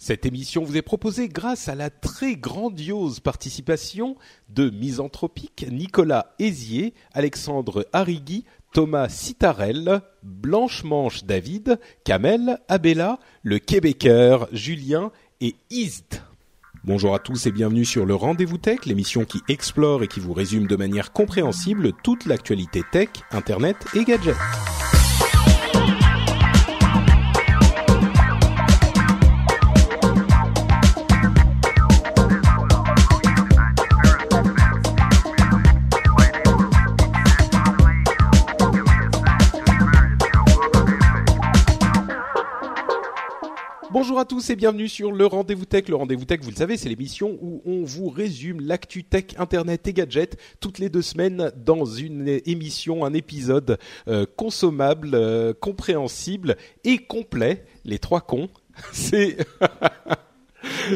Cette émission vous est proposée grâce à la très grandiose participation de Misanthropique, Nicolas Hézier, Alexandre Arrigui, Thomas Citarel, Blanche-Manche David, Kamel, Abella, le Québécois, Julien et Ist. Bonjour à tous et bienvenue sur le Rendez-vous Tech, l'émission qui explore et qui vous résume de manière compréhensible toute l'actualité tech, internet et gadgets. Bonjour à tous et bienvenue sur le Rendez-vous Tech. Le Rendez-vous Tech, vous le savez, c'est l'émission où on vous résume l'actu tech, internet et gadgets toutes les deux semaines dans une émission, un épisode euh, consommable, euh, compréhensible et complet. Les trois cons, c'est...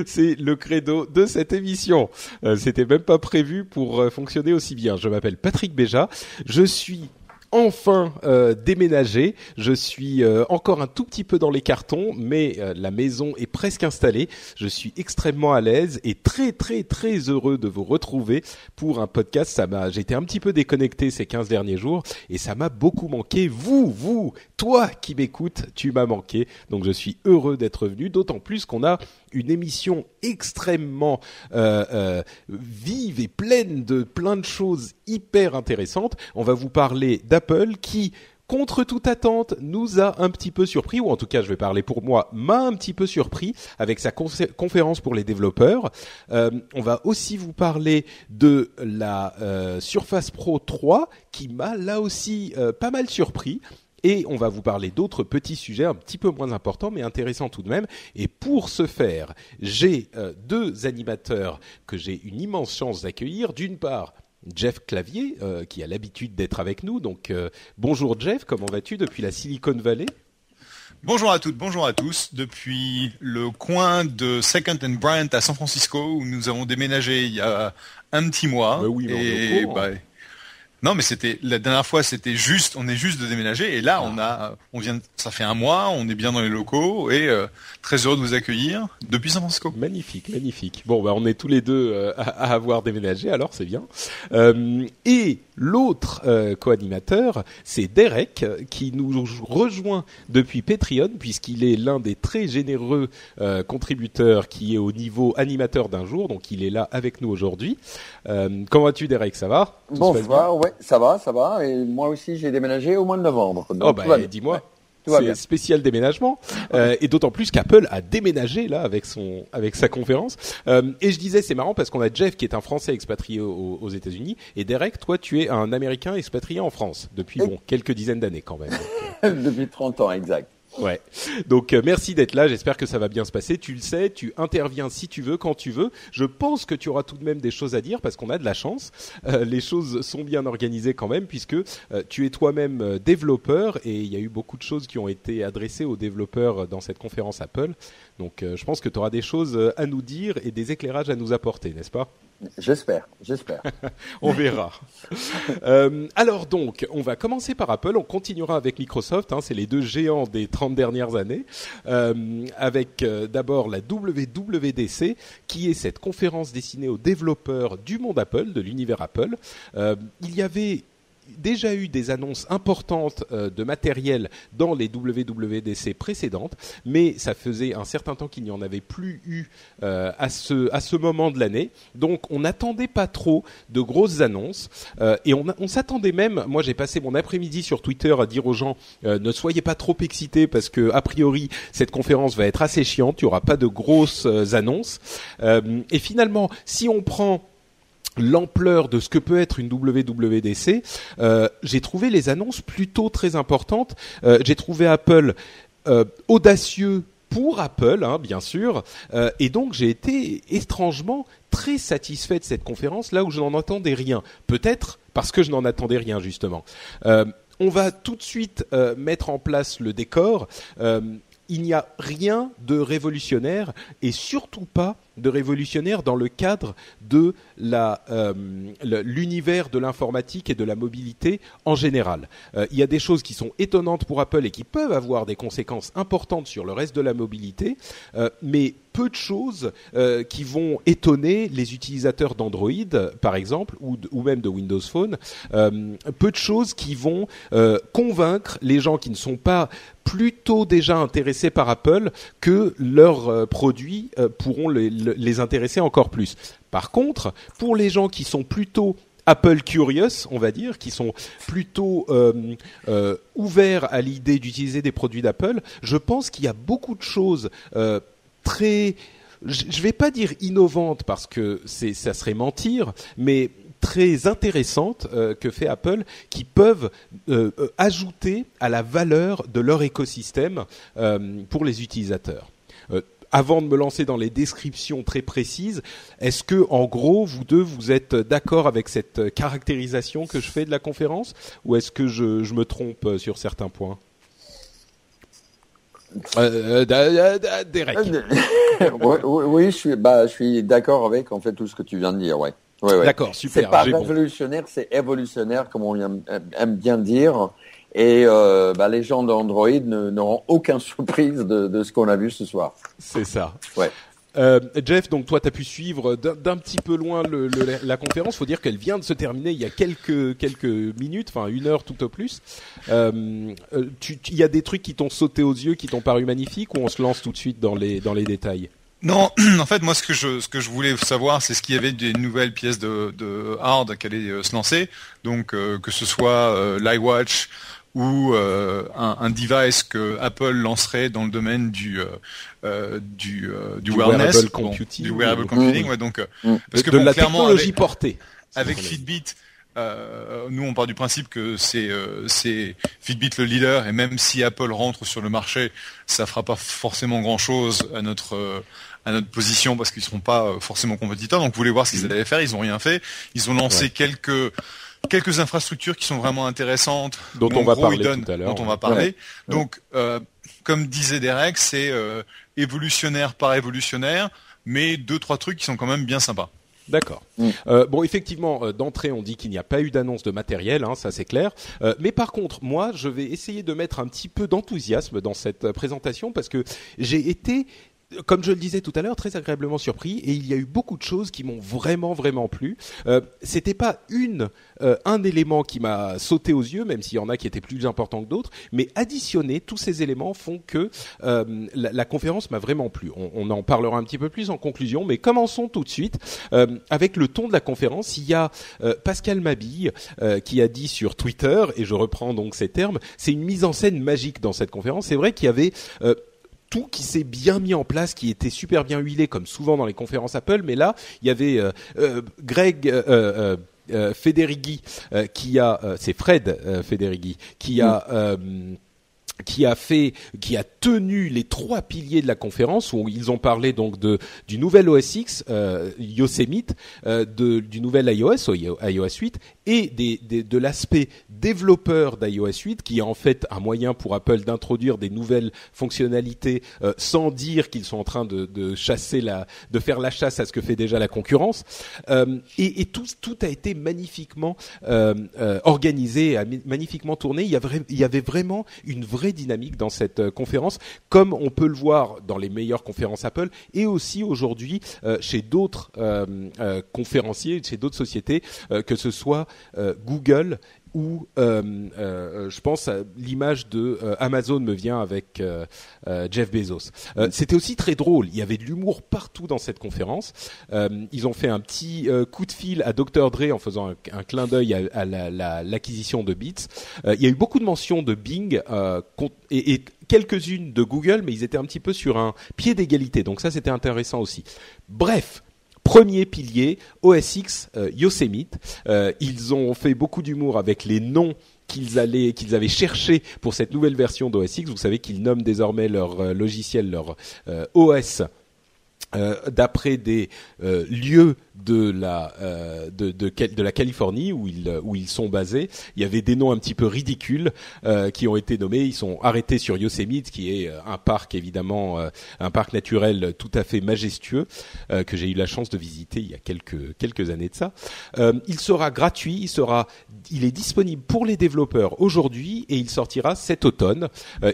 C'est le credo de cette émission. Euh, C'était même pas prévu pour fonctionner aussi bien. Je m'appelle Patrick Béja. Je suis enfin euh, déménagé. Je suis euh, encore un tout petit peu dans les cartons, mais euh, la maison est presque installée. Je suis extrêmement à l'aise et très très très heureux de vous retrouver pour un podcast. Ça m'a, j'étais un petit peu déconnecté ces 15 derniers jours et ça m'a beaucoup manqué. Vous, vous, toi qui m'écoutes, tu m'as manqué. Donc je suis heureux d'être venu, d'autant plus qu'on a une émission extrêmement euh, euh, vive et pleine de plein de choses hyper intéressantes. On va vous parler d'Apple qui contre toute attente, nous a un petit peu surpris, ou en tout cas, je vais parler pour moi, m'a un petit peu surpris avec sa confé- conférence pour les développeurs. Euh, on va aussi vous parler de la euh, Surface Pro 3, qui m'a là aussi pas mal surpris. Et on va vous parler d'autres petits sujets un petit peu moins importants, mais intéressants tout de même. Et pour ce faire, j'ai euh, deux animateurs que j'ai une immense chance d'accueillir. D'une part, Jeff Clavier, euh, qui a l'habitude d'être avec nous. Donc, euh, bonjour Jeff, comment vas-tu depuis la Silicon Valley? Bonjour à toutes, bonjour à tous. Depuis le coin de Second and Bryant à San Francisco, où nous avons déménagé il y a un petit mois. Bah oui, mais on est au et courant. bah, non, mais c'était la dernière fois, c'était juste, on est juste de déménager, et là, Ah. on a, on vient, de- ça fait un mois, on est bien dans les locaux, et euh, très heureux de vous accueillir depuis San Francisco. Magnifique, magnifique. Bon, bah, on est tous les deux euh, à, à avoir déménagé, alors c'est bien. Euh, et l'autre euh, co-animateur, c'est Derek, qui nous rejoint depuis Patreon, puisqu'il est l'un des très généreux euh, contributeurs qui est au niveau animateur d'un jour, donc il est là avec nous aujourd'hui. Euh, comment vas-tu, Derek? Ça va? Tout Bonsoir, ouais, ça va, ça va. Et moi aussi, j'ai déménagé au mois de novembre. Donc, Oh bah dis-moi. Ouais, C'est spécial déménagement Euh, et d'autant plus qu'Apple a déménagé là avec son avec sa conférence Euh, et je disais c'est marrant parce qu'on a Jeff qui est un Français expatrié aux, aux États-Unis et Derek toi tu es un Américain expatrié en France depuis bon quelques dizaines d'années quand même Depuis 30 ans, exact. Ouais. Donc euh, merci d'être là. J'espère que ça va bien se passer. Tu le sais, tu interviens si tu veux, quand tu veux. Je pense que tu auras tout de même des choses à dire parce qu'on a de la chance. Euh, les choses sont bien organisées quand même puisque euh, tu es toi-même euh, développeur et il y a eu beaucoup de choses qui ont été adressées aux développeurs dans cette conférence Apple. Donc euh, je pense que tu auras des choses euh, à nous dire et des éclairages à nous apporter, n'est-ce pas? J'espère, j'espère. on verra. Euh, alors donc, on va commencer par Apple, on continuera avec Microsoft, hein, c'est les deux géants des 30 dernières années, euh, avec euh, d'abord la WWDC, qui est cette conférence destinée aux développeurs du monde Apple, de l'univers Apple. Il y avait déjà eu des annonces importantes euh, de matériel dans les WWDC précédentes, mais ça faisait un certain temps qu'il n'y en avait plus eu euh, à ce à ce moment de l'année. Donc on n'attendait pas trop de grosses annonces euh, et on, on s'attendait même. Moi j'ai passé mon après-midi sur Twitter à dire aux gens ne soyez pas trop excités parce que a priori cette conférence va être assez chiante. Il y aura pas de grosses annonces. Et finalement, si on prend l'ampleur de ce que peut être une WWDC, euh, j'ai trouvé les annonces plutôt très importantes. Euh, j'ai trouvé Apple audacieux pour Apple, hein, bien sûr. et donc j'ai été étrangement très satisfait de cette conférence, là où je n'en attendais rien. Peut-être parce que je n'en attendais rien justement. Euh, on va tout de suite euh, mettre en place le décor. Euh, il n'y a rien de révolutionnaire et surtout pas de révolutionnaire dans le cadre de euh, l'univers de l'informatique et de la mobilité en général. Euh, il y a des choses qui sont étonnantes pour Apple et qui peuvent avoir des conséquences importantes sur le reste de la mobilité, euh, mais peu de choses qui vont étonner les utilisateurs d'Android, par exemple, ou, même de Windows Phone. peu de choses qui vont convaincre les gens qui ne sont pas plutôt déjà intéressés par Apple que leurs produits pourront les intéresser encore plus. Par contre, pour les gens qui sont plutôt Apple curious, on va dire, qui sont plutôt euh, euh, ouverts à l'idée d'utiliser des produits d'Apple, je pense qu'il y a beaucoup de choses euh, très, je ne vais pas dire innovantes parce que ça serait mentir, mais très intéressantes que fait Apple qui peuvent ajouter à la valeur de leur écosystème pour les utilisateurs avant de me lancer dans les descriptions très précises, est-ce que, en gros, vous deux, vous êtes d'accord avec cette caractérisation que je fais de la conférence, ou est-ce que je, me trompe sur certains points? Euh, euh Derek. oui, je suis, bah, je suis d'accord avec en fait tout ce que tu viens de dire, ouais. D'accord, super. C'est pas révolutionnaire, c'est évolutionnaire, comme on aime bien dire. Et euh, bah, les gens d'Android n'auront aucune surprise de, de ce qu'on a vu ce soir. C'est ça. Ouais. Euh, Jeff, donc toi, tu as pu suivre d'un petit peu loin le, le, la conférence. Faut dire qu'elle vient de se terminer il y a quelques quelques minutes, enfin une heure tout au plus. Euh, euh il y a des trucs qui t'ont sauté aux yeux, qui t'ont paru magnifiques, ou on se lance tout de suite dans les dans les détails? Non, en fait, moi, ce que je, ce que je voulais savoir, c'est ce qu'il y avait des nouvelles pièces de, de hard qui allaient se lancer. Donc, que ce soit euh, l'iWatch, ou euh, un, un, device que Apple lancerait dans le domaine du euh, euh du, euh, du, wellness, wearable computing, du wearable computing, ouais, donc mmh. parce que de la technologie portée avec Fitbit. Euh, nous, on part du principe que c'est c'est Fitbit le leader, et même si Apple rentre sur le marché, ça fera pas forcément grand chose à notre à notre position parce qu'ils seront pas forcément compétiteurs. Donc, vous voulez voir ce qu'ils mmh. allaient faire, ils ont rien fait. Ils ont lancé quelques quelques infrastructures qui sont vraiment intéressantes, dont on va parler tout à l'heure. Dont on va parler. Donc, euh, comme disait Derek, c'est euh, évolutionnaire par évolutionnaire, mais deux trois trucs qui sont quand même bien sympas. D'accord. Mm. Euh, bon, effectivement, euh, d'entrée, on dit qu'il n'y a pas eu d'annonce de matériel, hein, ça c'est clair. Euh, mais par contre, moi, je vais essayer de mettre un petit peu d'enthousiasme dans cette présentation parce que j'ai été comme je le disais tout à l'heure, très agréablement surpris et il y a eu beaucoup de choses qui m'ont vraiment vraiment plu. Euh, C'était pas une euh, un élément qui m'a sauté aux yeux, même s'il y en a qui étaient plus importants que d'autres, mais additionner tous ces éléments font que euh, la, la, conférence m'a vraiment plu. On, on, en parlera un petit peu plus en conclusion, mais commençons tout de suite euh, avec le ton de la conférence. Il y a euh, Pascal Mabille qui a dit sur Twitter, et je reprends donc ces termes, c'est une mise en scène magique dans cette conférence. C'est vrai qu'il y avait tout qui s'est bien mis en place, qui était super bien huilé comme souvent dans les conférences Apple, mais là il y avait euh, euh, Greg euh, Federighi qui a, c'est Fred Federighi qui a mm qui a fait, qui a tenu les trois piliers de la conférence où ils ont parlé donc de du nouvel OS X, euh, Yosemite, euh, de, du nouvel iOS, iOS 8, et des, des, de l'aspect développeur d'iOS 8, qui est en fait un moyen pour Apple d'introduire des nouvelles fonctionnalités euh, sans dire qu'ils sont en train de, de, chasser la, de faire la chasse à ce que fait déjà la concurrence. Euh, et, et tout, tout a été magnifiquement euh, organisé, magnifiquement tourné. Il y, avait, il y avait vraiment une vraie dynamique dans cette euh, conférence, comme on peut le voir dans les meilleures conférences Apple et aussi aujourd'hui euh, chez d'autres euh, conférenciers, chez d'autres sociétés, que ce soit Google où euh, euh, je pense l'image de euh, Amazon me vient avec Jeff Bezos. C'était aussi très drôle. Il y avait de l'humour partout dans cette conférence. ils ont fait un petit coup de fil à Dr Dre en faisant un, clin d'œil à, l'acquisition de Beats. il y a eu beaucoup de mentions de Bing et, et quelques-unes de Google, mais ils étaient un petit peu sur un pied d'égalité. Donc ça, c'était intéressant aussi. Bref, Premier pilier, OS X, euh, Yosemite. Euh, ils ont fait beaucoup d'humour avec les noms qu'ils allaient, qu'ils avaient cherché pour cette nouvelle version d'OS X. Vous savez qu'ils nomment désormais leur logiciel, leur OS euh, d'après des euh, lieux de la euh, de, de, de, la Californie où ils où ils sont basés, il y avait des noms un petit peu ridicules qui ont été nommés. Ils sont arrêtés sur Yosemite, qui est un parc évidemment un parc naturel tout à fait majestueux que j'ai eu la chance de visiter il y a quelques quelques années de ça. il sera gratuit, il sera il est disponible pour les développeurs aujourd'hui et il sortira cet automne.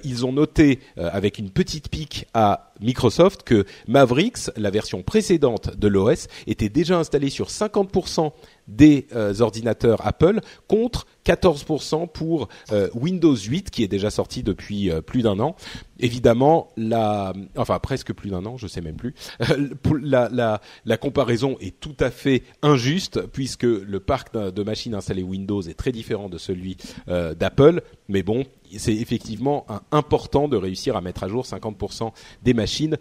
ils ont noté avec une petite pique à Microsoft que Mavericks, la version précédente de l'OS, était déjà installée sur 50% des euh, ordinateurs Apple contre 14% pour euh, Windows 8 qui est déjà sorti depuis euh, plus d'un an. Évidemment, la, enfin presque plus d'un an, je sais même plus. la, comparaison est tout à fait injuste puisque le parc de machines installées Windows est très différent de celui d'Apple. Mais bon, c'est effectivement important de réussir à mettre à jour 50% des machines,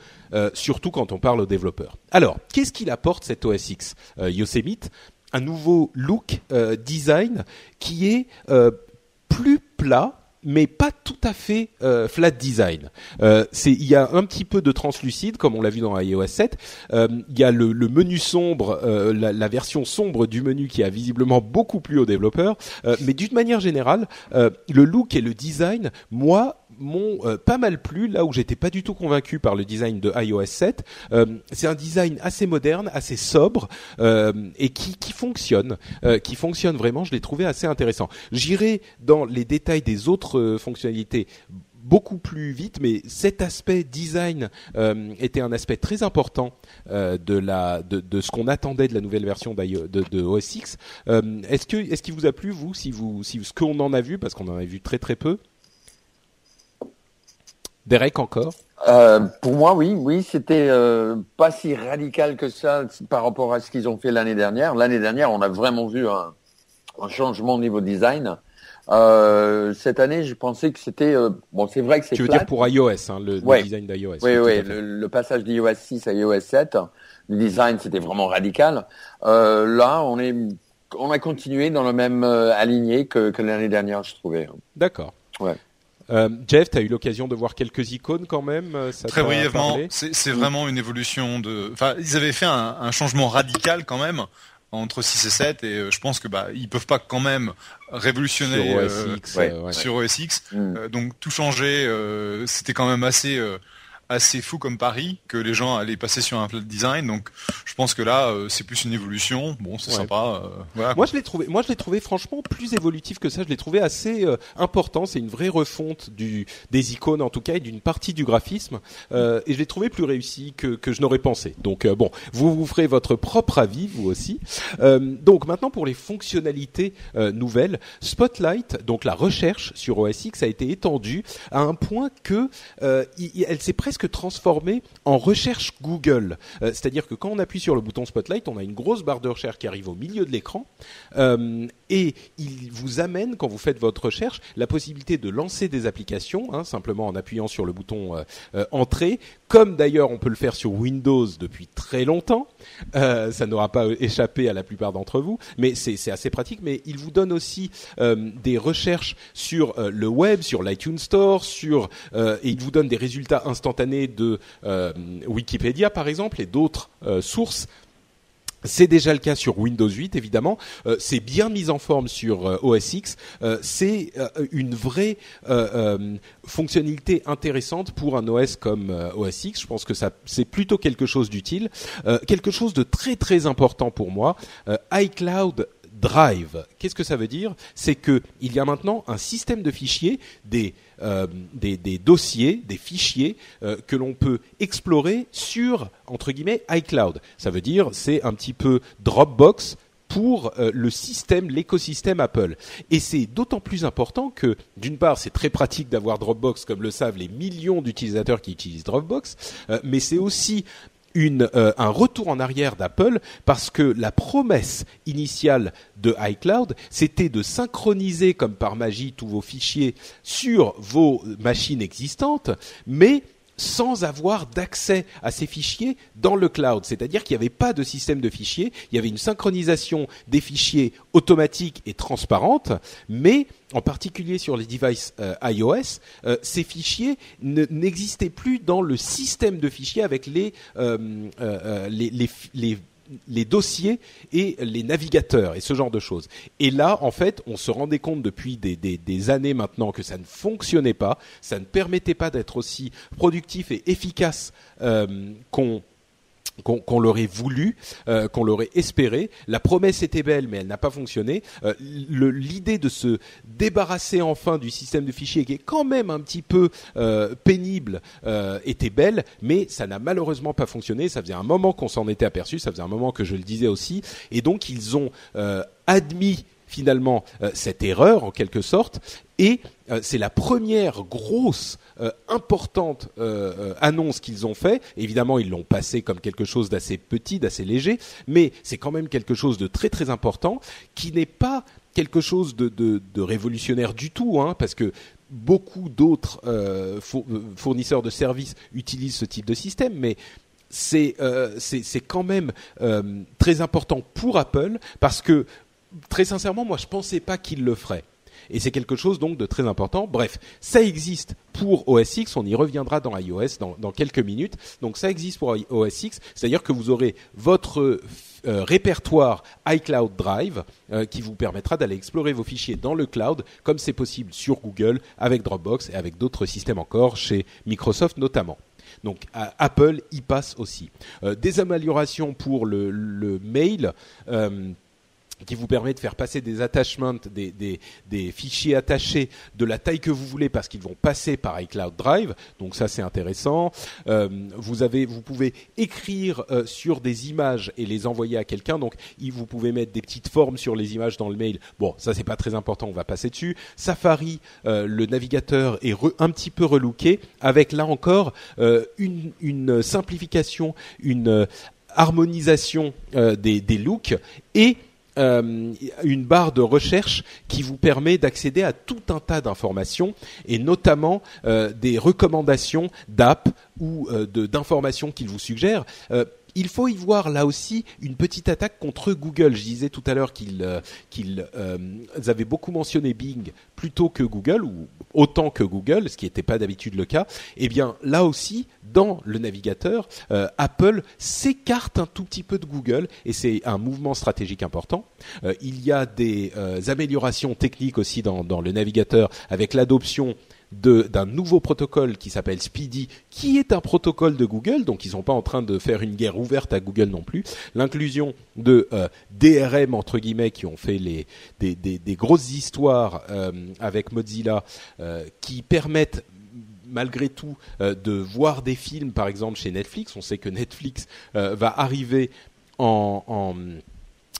surtout quand on parle aux développeurs. Alors, qu'est-ce qu'il apporte cet OS X Yosemite? Un nouveau look euh, design qui est euh, plus plat mais pas tout à fait euh, flat design. c'est il y a un petit peu de translucide comme on l'a vu dans iOS 7. il y a le, menu sombre, la, la, version sombre du menu qui a visiblement beaucoup plu aux développeurs. mais d'une manière générale, le look et le design, moi, m'ont euh, pas mal plu là où j'étais pas du tout convaincu par le design de iOS 7. Euh, c'est un design assez moderne, assez sobre euh, et qui, qui fonctionne, qui fonctionne vraiment. Je l'ai trouvé assez intéressant. J'irai dans les détails des autres fonctionnalités beaucoup plus vite, mais cet aspect design était un aspect très important de la de, de ce qu'on attendait de la nouvelle version de, de OS X. est-ce que est-ce qu'il vous a plu vous, si vous si ce qu'on en a vu, parce qu'on en a vu très très peu? Derek encore euh, Pour moi, oui, oui, c'était euh, pas si radical que ça par rapport à ce qu'ils ont fait l'année dernière. L'année dernière, on a vraiment vu un, changement au niveau design. Euh, cette année, je pensais que c'était bon. C'est vrai que c'est. Tu veux dire pour iOS, hein, le, design d'iOS. Oui, oui, le, passage d'iOS 6 à iOS 7, le design c'était vraiment radical. là, on est, on a continué dans le même aligné que, que l'année dernière, je trouvais. D'accord. Ouais. Euh, Jeff, tu as eu l'occasion de voir quelques icônes quand même euh, ça Très brièvement, c'est vraiment une évolution de. Enfin, ils avaient fait un, un, changement radical quand même entre 6 et 7 et euh, je pense que bah ils peuvent pas quand même révolutionner sur OS X, ouais, sur OS X. Mm. donc tout changer, c'était quand même assez assez fou comme pari que les gens allaient passer sur un flat design. Donc, je pense que là, euh, c'est plus une évolution. Bon, c'est sympa. Euh, moi, je l'ai trouvé. Moi, je l'ai trouvé franchement plus évolutif que ça. Je l'ai trouvé assez euh, important. C'est une vraie refonte du des icônes en tout cas et d'une partie du graphisme. et je l'ai trouvé plus réussi que que je n'aurais pensé. Donc, bon, vous vous ferez votre propre avis vous aussi. donc maintenant pour les fonctionnalités nouvelles, Spotlight, donc la recherche sur OS X a été étendue à un point que elle s'est presque transformé en recherche Google. Euh, c'est-à-dire que quand on appuie sur le bouton Spotlight, on a une grosse barre de recherche qui arrive au milieu de l'écran euh, et il vous amène, quand vous faites votre recherche, la possibilité de lancer des applications, hein, simplement en appuyant sur le bouton euh, Entrée, comme d'ailleurs on peut le faire sur Windows depuis très longtemps. Ça n'aura pas échappé à la plupart d'entre vous, mais c'est assez pratique. Mais il vous donne aussi des recherches sur le web, sur l'iTunes Store, sur et il vous donne des résultats instantanés de euh, Wikipédia par exemple et d'autres euh, sources. C'est déjà le cas sur Windows 8, évidemment. Euh, c'est bien mis en forme sur OS X. c'est une vraie fonctionnalité intéressante pour un OS comme OS X. Je pense que c'est plutôt quelque chose d'utile. quelque chose de très très important pour moi. iCloud Drive. Qu'est-ce que ça veut dire? C'est que il y a maintenant un système de fichiers, des euh, dossiers, des fichiers euh, que l'on peut explorer sur entre guillemets iCloud. Ça veut dire c'est un petit peu Dropbox pour euh, le système, l'écosystème Apple. Et c'est d'autant plus important que, d'une part, c'est très pratique d'avoir Dropbox, comme le savent les millions d'utilisateurs qui utilisent Dropbox, mais c'est aussi euh, un retour en arrière d'Apple parce que la promesse initiale de iCloud, c'était de synchroniser comme par magie tous vos fichiers sur vos machines existantes, mais sans avoir d'accès à ces fichiers dans le cloud. C'est-à-dire qu'il n'y avait pas de système de fichiers, il y avait une synchronisation des fichiers automatique et transparente, mais en particulier sur les devices euh, iOS, euh, ces fichiers n'existaient plus dans le système de fichiers avec les, euh, les, les, les les dossiers et les navigateurs et ce genre de choses. Et là, en fait, on se rendait compte depuis des, des, années maintenant que ça ne fonctionnait pas, ça ne permettait pas d'être aussi productif et efficace euh, qu'on qu'on l'aurait voulu, euh, qu'on l'aurait espéré. La promesse était belle, mais elle n'a pas fonctionné. Euh, L'idée de se débarrasser enfin du système de fichiers, qui est quand même un petit peu euh, pénible, était belle, mais ça n'a malheureusement pas fonctionné. Ça faisait un moment qu'on s'en était aperçu, ça faisait un moment que je le disais aussi, et donc ils ont admis finalement cette erreur en quelque sorte, et c'est la première grosse euh, importante euh, euh, annonce qu'ils ont fait. Évidemment, ils l'ont passé comme quelque chose d'assez petit, d'assez léger, mais c'est quand même quelque chose de très très important qui n'est pas quelque chose de, révolutionnaire du tout, hein, parce que beaucoup d'autres euh, fournisseurs de services utilisent ce type de système, mais c'est euh, quand même euh, très important pour Apple parce que très sincèrement, moi je pensais pas qu'ils le feraient et c'est quelque chose donc de très important. Bref, ça existe pour OS X, on y reviendra dans iOS dans, quelques minutes. Donc ça existe pour OS X, c'est-à-dire que vous aurez votre euh, répertoire iCloud Drive euh, qui vous permettra d'aller explorer vos fichiers dans le cloud comme c'est possible sur Google avec Dropbox et avec d'autres systèmes encore chez Microsoft notamment. Donc Apple y passe aussi. Euh, des améliorations pour le mail. Euh, qui vous permet de faire passer des attachments, des, des, des, fichiers attachés de la taille que vous voulez parce qu'ils vont passer par iCloud Drive. Donc ça c'est intéressant. Euh, vous avez, vous pouvez écrire euh, sur des images et les envoyer à quelqu'un. Donc vous pouvez mettre des petites formes sur les images dans le mail. Bon, ça c'est pas très important, on va passer dessus. Safari, euh, le navigateur est un petit peu relooké avec là encore euh, une, une, simplification, une euh, harmonisation des, des looks et euh, une barre de recherche qui vous permet d'accéder à tout un tas d'informations et notamment euh, des recommandations d'app ou euh, d'informations qu'il vous suggère. Il faut y voir là aussi une petite attaque contre Google. Je disais tout à l'heure qu'ils euh, qu'ils euh, avaient beaucoup mentionné Bing plutôt que Google ou autant que Google, ce qui n'était pas d'habitude le cas. Eh bien là aussi, dans le navigateur, euh, Apple s'écarte un tout petit peu de Google et c'est un mouvement stratégique important. Il y a des améliorations techniques aussi dans, dans le navigateur avec l'adoption d'un nouveau protocole qui s'appelle Speedy, qui est un protocole de Google, donc ils sont pas en train de faire une guerre ouverte à Google non plus. L'inclusion de euh, DRM entre guillemets qui ont fait les des, des, grosses histoires euh, avec Mozilla euh, qui permettent malgré tout de voir des films par exemple chez Netflix. On sait que Netflix va arriver en, en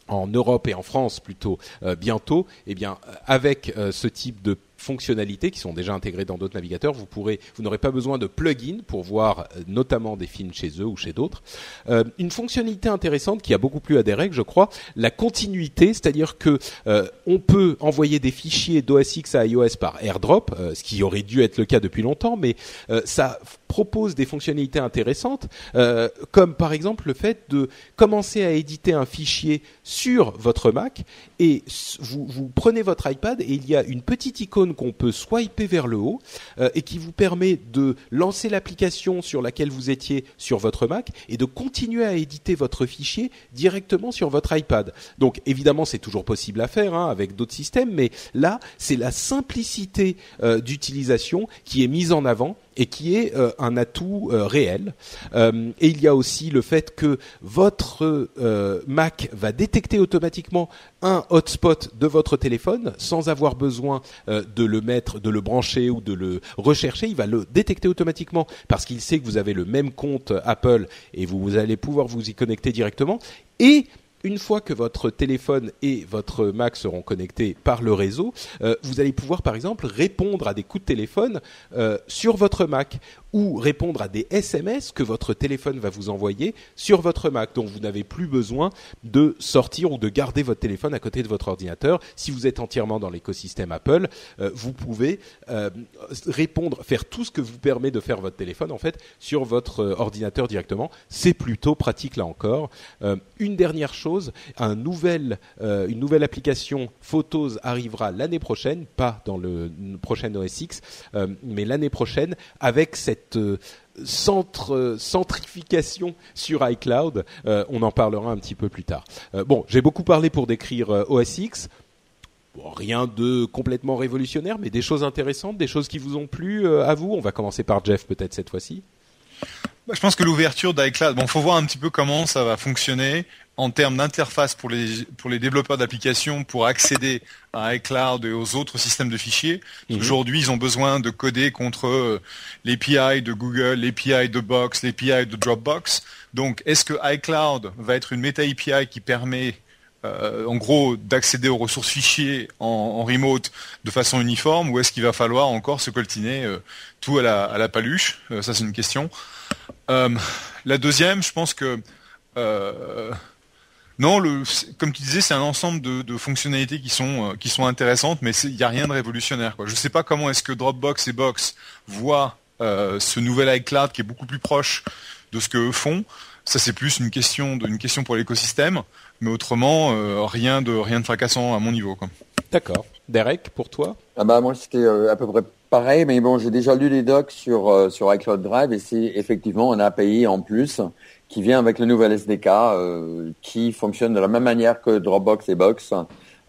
en Europe et en France plutôt bientôt, eh bien avec ce type de fonctionnalités qui sont déjà intégrées dans d'autres navigateurs. Vous n'aurez pas besoin de plugins pour voir euh, notamment des films chez eux ou chez d'autres. Euh, une fonctionnalité intéressante qui a beaucoup plu à règles, je crois, la continuité, c'est-à-dire que euh, on peut envoyer des fichiers d'OS X à iOS par AirDrop, ce qui aurait dû être le cas depuis longtemps, mais ça propose des fonctionnalités intéressantes, comme par exemple le fait de commencer à éditer un fichier sur votre Mac et vous, prenez votre iPad et il y a une petite icône qu'on peut swiper vers le haut euh, et qui vous permet de lancer l'application sur laquelle vous étiez sur votre Mac et de continuer à éditer votre fichier directement sur votre iPad. Donc évidemment c'est toujours possible à faire hein, avec d'autres systèmes, mais là c'est la simplicité euh, d'utilisation qui est mise en avant et qui est euh, un atout euh, réel. Euh, et il y a aussi le fait que votre Mac va détecter automatiquement un hotspot de votre téléphone sans avoir besoin de le mettre, de le brancher ou de le rechercher. Il va le détecter automatiquement parce qu'il sait que vous avez le même compte Apple et vous, vous allez pouvoir vous y connecter directement. Et une fois que votre téléphone et votre Mac seront connectés par le réseau, euh, vous allez pouvoir par exemple répondre à des coups de téléphone euh, sur votre Mac ou répondre à des SMS que votre téléphone va vous envoyer sur votre Mac. Donc vous n'avez plus besoin de sortir ou de garder votre téléphone à côté de votre ordinateur. Si vous êtes entièrement dans l'écosystème Apple, euh, vous pouvez euh, répondre, faire tout ce que vous permet de faire votre téléphone en fait sur votre euh, ordinateur directement. C'est plutôt pratique là encore. une dernière chose, une nouvelle application Photos arrivera l'année prochaine, pas dans le prochain OS X, mais l'année prochaine avec cette euh, centre, euh, centrification sur iCloud. Euh, on en parlera un petit peu plus tard. bon, j'ai beaucoup parlé pour décrire OS X. rien de complètement révolutionnaire, mais des choses intéressantes, des choses qui vous ont plu à vous. On va commencer par Jeff peut-être cette fois-ci. Bah, je pense que l'ouverture d'iCloud, bon, faut voir un petit peu comment ça va fonctionner en termes d'interface pour les pour les développeurs d'applications pour accéder à iCloud et aux autres systèmes de fichiers. Mhm. Aujourd'hui, ils ont besoin de coder contre euh, l'API de Google, l'API de Box, l'API de Dropbox. Donc, est-ce que iCloud va être une méta API qui permet euh, en gros d'accéder aux ressources fichiers en, remote de façon uniforme ou est-ce qu'il va falloir encore se coltiner euh, tout à la, à la paluche? Ça, c'est une question. la deuxième, je pense que non, le, comme tu disais, c'est un ensemble de, fonctionnalités qui sont euh, qui sont intéressantes, mais il n'y a rien de révolutionnaire. Quoi. Je ne sais pas comment est-ce que Dropbox et Box voient euh, ce nouvel iCloud qui est beaucoup plus proche de ce que font. Ça, c'est plus une question de, une question pour l'écosystème, mais autrement, euh, rien de rien de fracassant à mon niveau. D'accord. Derek, pour toi? Ah bah moi c'était à peu près pareil, mais bon j'ai déjà lu les docs sur sur iCloud Drive et c'est effectivement un API en plus qui vient avec le nouvel SDK, euh, qui fonctionne de la même manière que Dropbox et Box.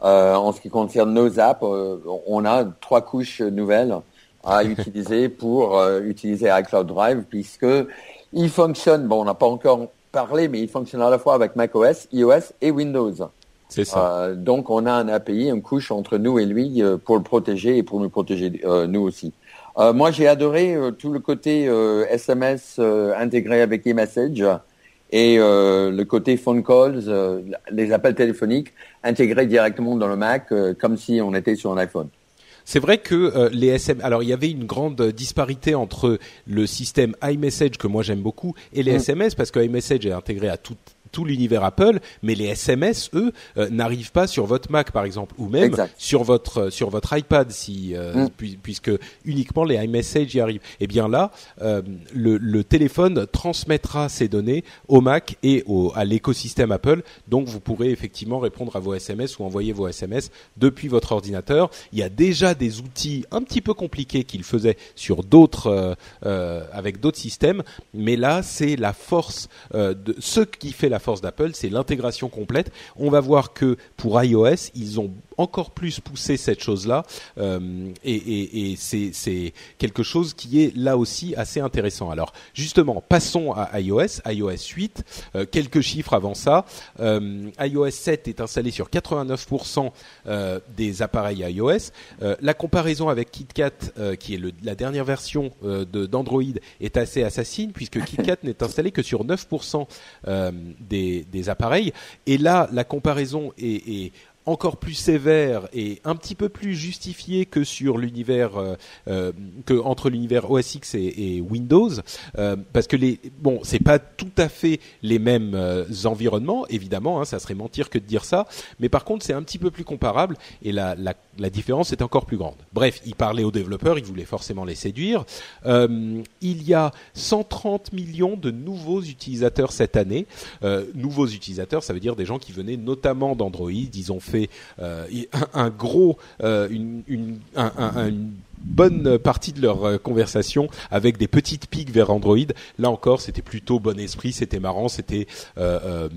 Euh, en ce qui concerne nos apps, euh, on a trois couches nouvelles à utiliser pour utiliser iCloud Drive, puisque il fonctionne. Bon, on n'a pas encore parlé, mais il fonctionne à la fois avec macOS, iOS et Windows. C'est ça. donc, on a un API, une couche entre nous et lui pour le protéger et pour nous protéger nous aussi. Moi, j'ai adoré tout le côté SMS intégré avec eMessage et euh, le côté phone calls, euh, les appels téléphoniques intégrés directement dans le Mac euh, comme si on était sur un iPhone. C'est vrai que les SMS. Alors, il y avait une grande disparité entre le système iMessage que moi j'aime beaucoup et les SMS mm. parce que iMessage est intégré à toutes tout l'univers Apple, mais les SMS, eux, euh, n'arrivent pas sur votre Mac, par exemple, ou même sur votre euh, sur votre iPad, si euh, mm. puisque uniquement les iMessage y arrivent. Et eh bien là, le, le, téléphone transmettra ces données au Mac et au, à l'écosystème Apple, donc vous pourrez effectivement répondre à vos SMS ou envoyer vos SMS depuis votre ordinateur. Il y a déjà des outils un petit peu compliqués qu'il faisait sur d'autres avec d'autres systèmes, mais là c'est la force de ce qui fait la la force d'Apple, c'est l'intégration complète. On va voir que pour iOS, ils ont encore plus poussé cette chose-là, euh, et, c'est quelque chose qui est là aussi assez intéressant. Alors justement, passons à iOS, iOS 8. Euh, quelques chiffres avant ça. Euh, iOS 7 est installé sur 89% des appareils iOS. la comparaison avec KitKat, qui est la dernière version d'Android, est assez assassine puisque KitKat n'est installé que sur 9% des, appareils. Et là, la comparaison est, encore plus sévère et un petit peu plus justifiée que sur l'univers euh, euh, que entre l'univers OS X et, Windows euh, parce que les bon c'est pas tout à fait les mêmes environnements évidemment hein, ça serait mentir que de dire ça mais par contre c'est un petit peu plus comparable et la, la la différence est encore plus grande. Bref, il parlait aux développeurs, il voulait forcément les séduire. Euh, il y a 130 millions de nouveaux utilisateurs cette année. Euh, nouveaux utilisateurs, ça veut dire des gens qui venaient notamment d'Android. Ils ont euh, un, gros, une, une, un, un, bonne partie de leur euh, conversation avec des petites piques vers Android. Là encore, c'était plutôt bon esprit, c'était marrant, c'était euh, euh,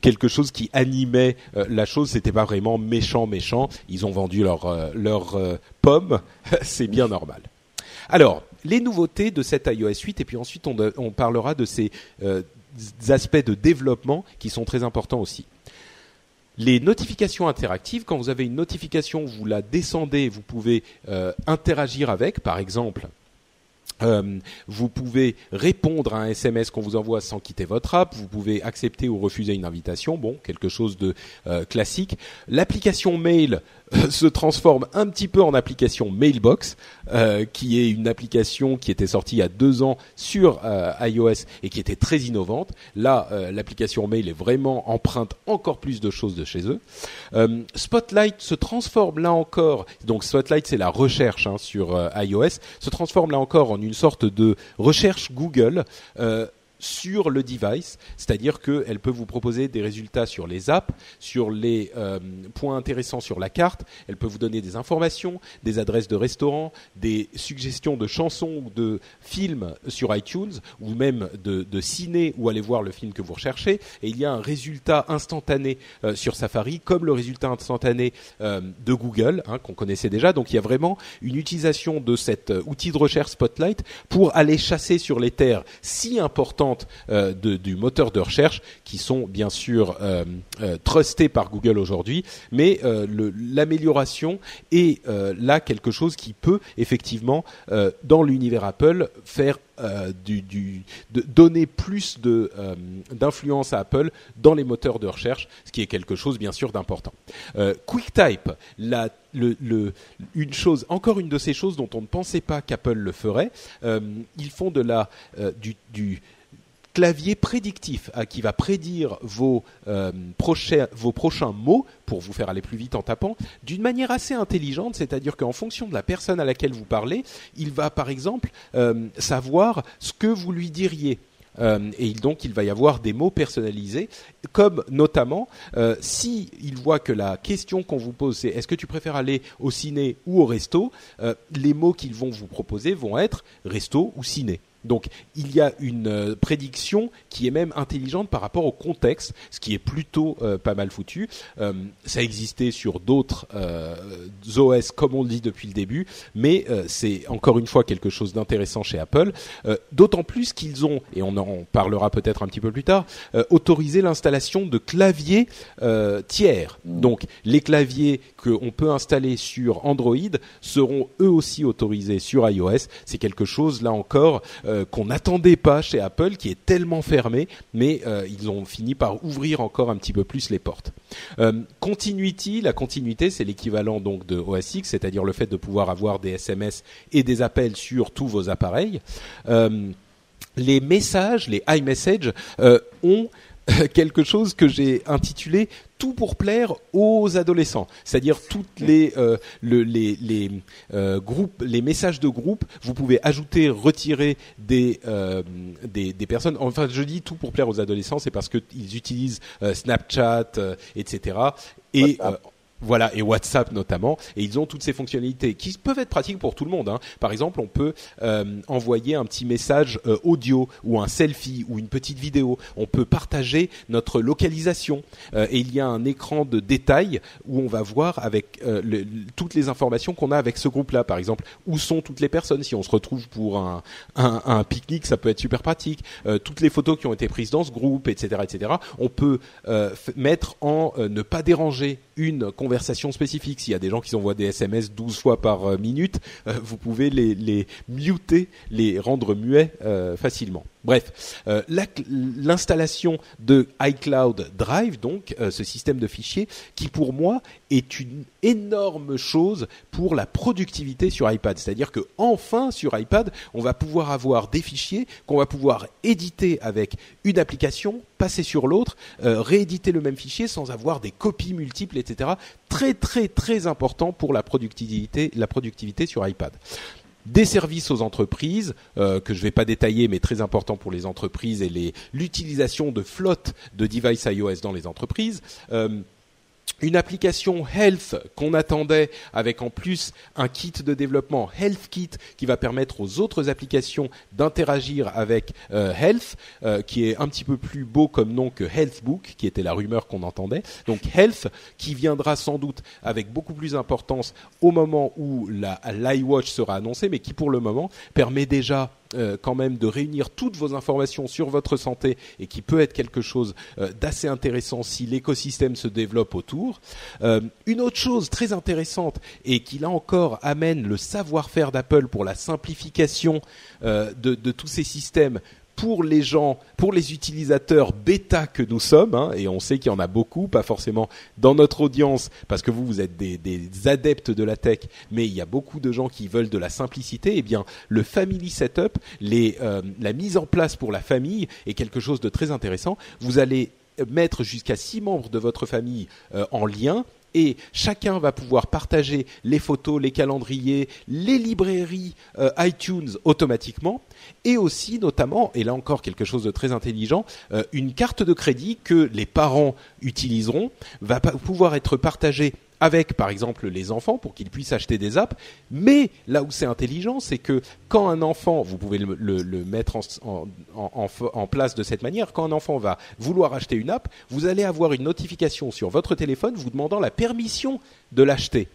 quelque chose qui animait la chose. C'était pas vraiment méchant, méchant. Ils ont vendu leur leur pomme, c'est bien normal. Alors, les nouveautés de cette iOS 8 et puis ensuite on parlera de ces aspects de développement qui sont très importants aussi. Les notifications interactives, quand vous avez une notification, vous la descendez, vous pouvez euh, interagir avec, par exemple. Euh, vous pouvez répondre à un SMS qu'on vous envoie sans quitter votre app. Vous pouvez accepter ou refuser une invitation. Bon, quelque chose de euh, classique. L'application mail se transforme un petit peu en application Mailbox, euh, qui est une application qui était sortie il y a deux ans sur euh, iOS et qui était très innovante. Là, euh, l'application Mail est vraiment empreinte encore plus de choses de chez eux. Spotlight se transforme là encore. Donc Spotlight, c'est la recherche hein, sur iOS, se transforme là encore en une sorte de recherche Google sur le device, c'est-à-dire qu'elle peut vous proposer des résultats sur les apps, sur les euh, points intéressants sur la carte, elle peut vous donner des informations, des adresses de restaurants, des suggestions de chansons ou de films sur iTunes, ou même de, de ciné ou aller voir le film que vous recherchez, et il y a un résultat instantané euh, sur Safari, comme le résultat instantané euh, de Google, hein, qu'on connaissait déjà, donc il y a vraiment une utilisation de cet outil de recherche Spotlight pour aller chasser sur les terres si importantes euh, du moteur de recherche qui sont bien sûr euh, euh, trustés par Google aujourd'hui, mais l'amélioration est là quelque chose qui peut effectivement dans l'univers Apple faire du, donner plus d'influence à Apple dans les moteurs de recherche, ce qui est quelque chose bien sûr d'important. QuickType, la, une chose, encore une de ces choses dont on ne pensait pas qu'Apple le ferait. ils font de la du clavier prédictif hein, qui va prédire vos, euh, prochains, vos prochains mots pour vous faire aller plus vite en tapant d'une manière assez intelligente, c'est-à-dire qu'en fonction de la personne à laquelle vous parlez, il va par exemple euh, savoir ce que vous lui diriez. Euh, et donc il va y avoir des mots personnalisés, comme notamment si il voit que la question qu'on vous pose c'est est-ce que tu préfères aller au ciné ou au resto, les mots qu'ils vont vous proposer vont être resto ou ciné. Donc il y a une euh, prédiction qui est même intelligente par rapport au contexte, ce qui est plutôt euh, pas mal foutu. Euh, ça existait sur d'autres OS comme on le dit depuis le début, mais c'est encore une fois quelque chose d'intéressant chez Apple. D'autant plus qu'ils ont, et on en parlera peut-être un petit peu plus tard, autorisé l'installation de claviers tiers. Donc les claviers qu'on peut installer sur Android seront eux aussi autorisés sur iOS. C'est quelque chose là encore euh, qu'on n'attendait pas chez Apple, qui est tellement fermé, mais euh, ils ont fini par ouvrir encore un petit peu plus les portes. Euh, continuity, la continuité, c'est l'équivalent donc de c'est-à-dire le fait de pouvoir avoir des SMS et des appels sur tous vos appareils. les messages, les iMessage, ont quelque chose que j'ai intitulé tout pour plaire aux adolescents, c'est-à-dire toutes les euh, les, les euh, groupes, les messages de groupe, vous pouvez ajouter, retirer des, euh, des, des personnes. Enfin, je dis tout pour plaire aux adolescents, c'est parce qu'ils utilisent Snapchat, etc. Et voilà, et WhatsApp notamment, et ils ont toutes ces fonctionnalités qui peuvent être pratiques pour tout le monde. Hein. Par exemple, on peut euh, envoyer un petit message euh, audio ou un selfie ou une petite vidéo. On peut partager notre localisation euh, et il y a un écran de détail où on va voir avec le, toutes les informations qu'on a avec ce groupe-là. Par exemple, où sont toutes les personnes Si on se retrouve pour un, un, un pique-nique, ça peut être super pratique. toutes les photos qui ont été prises dans ce groupe, etc., etc. On peut mettre en ne pas déranger une conversation spécifique. S'il y a des gens qui envoient des SMS 12 fois par euh, minute, euh, vous pouvez les, les muter, les rendre muets euh, facilement. Bref, euh, l'installation de iCloud Drive, donc euh, ce système de fichiers, qui pour moi est une énorme chose pour la productivité sur iPad. C'est-à-dire que enfin sur iPad, on va pouvoir avoir des fichiers qu'on va pouvoir éditer avec une application, passer sur l'autre, euh, rééditer le même fichier sans avoir des copies multiples, etc. Très très très important pour la productivité, la productivité sur iPad des services aux entreprises euh, que je ne vais pas détailler, mais très important pour les entreprises et l'utilisation de flotte de devices iOS dans les entreprises. Euh, une application Health qu'on attendait avec en plus un kit de développement Health Kit qui va permettre aux autres applications d'interagir avec euh, Health, euh, qui est un petit peu plus beau comme nom que Healthbook, qui était la rumeur qu'on entendait. Donc Health qui viendra sans doute avec beaucoup plus d'importance au moment où l'iWatch sera annoncé, mais qui pour le moment permet déjà quand même de réunir toutes vos informations sur votre santé et qui peut être quelque chose d'assez intéressant si l'écosystème se développe autour. une autre chose très intéressante et qui là encore amène le savoir-faire d'Apple pour la simplification de, de tous ces systèmes pour les gens, pour les utilisateurs bêta que nous sommes, hein, et on sait qu'il y en a beaucoup, pas forcément dans notre audience, parce que vous, vous êtes des, adeptes de la tech, mais il y a beaucoup de gens qui veulent de la simplicité, eh bien, le family setup, les, euh, la mise en place pour la famille est quelque chose de très intéressant. Vous allez mettre jusqu'à six membres de votre famille euh, en lien et chacun va pouvoir partager les photos, les calendriers, les librairies euh, iTunes automatiquement. Et aussi notamment, et là encore quelque chose de très intelligent, euh, une carte de crédit que les parents utiliseront va pouvoir être partagée avec par exemple les enfants pour qu'ils puissent acheter des apps. Mais là où c'est intelligent, c'est que quand un enfant, vous pouvez le, mettre en, place de cette manière, quand un enfant va vouloir acheter une app, vous allez avoir une notification sur votre téléphone vous demandant la permission de l'acheter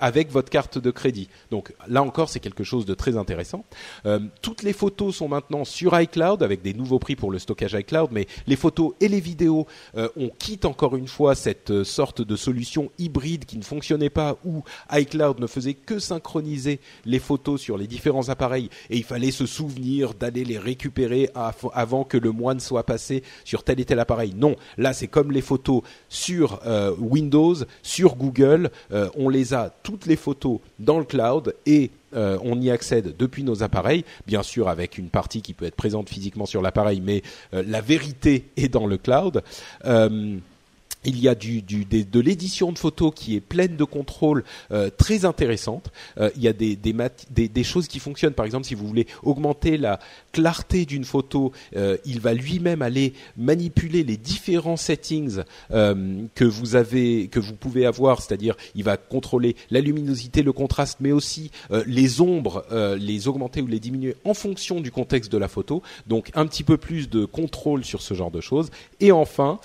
avec votre carte de crédit. Donc là encore, c'est quelque chose de très intéressant. Euh, toutes les photos sont maintenant sur iCloud avec des nouveaux prix pour le stockage iCloud, mais les photos et les vidéos, euh, on quitte encore une fois cette euh, sorte de solution hybride qui ne fonctionnait pas où iCloud ne faisait que synchroniser les photos sur les différents appareils et il fallait se souvenir d'aller les récupérer avant que le mois ne soit passé sur tel et tel appareil. Non, là c'est comme les photos sur Windows, sur Google, on les a toutes les photos dans le cloud et euh, on y accède depuis nos appareils, bien sûr avec une partie qui peut être présente physiquement sur l'appareil, mais euh, la vérité est dans le cloud. Euh, il y a de l'édition de photos qui est pleine de contrôles euh, très intéressantes. Euh, il y a des, choses qui fonctionnent. Par exemple, si vous voulez augmenter la clarté d'une photo, euh, il va lui-même aller manipuler les différents settings que vous avez, que vous pouvez avoir. C'est-à-dire, il va contrôler la luminosité, le contraste, mais aussi les ombres, les augmenter ou les diminuer en fonction du contexte de la photo. Donc, un petit peu plus de contrôle sur ce genre de choses. Et enfin,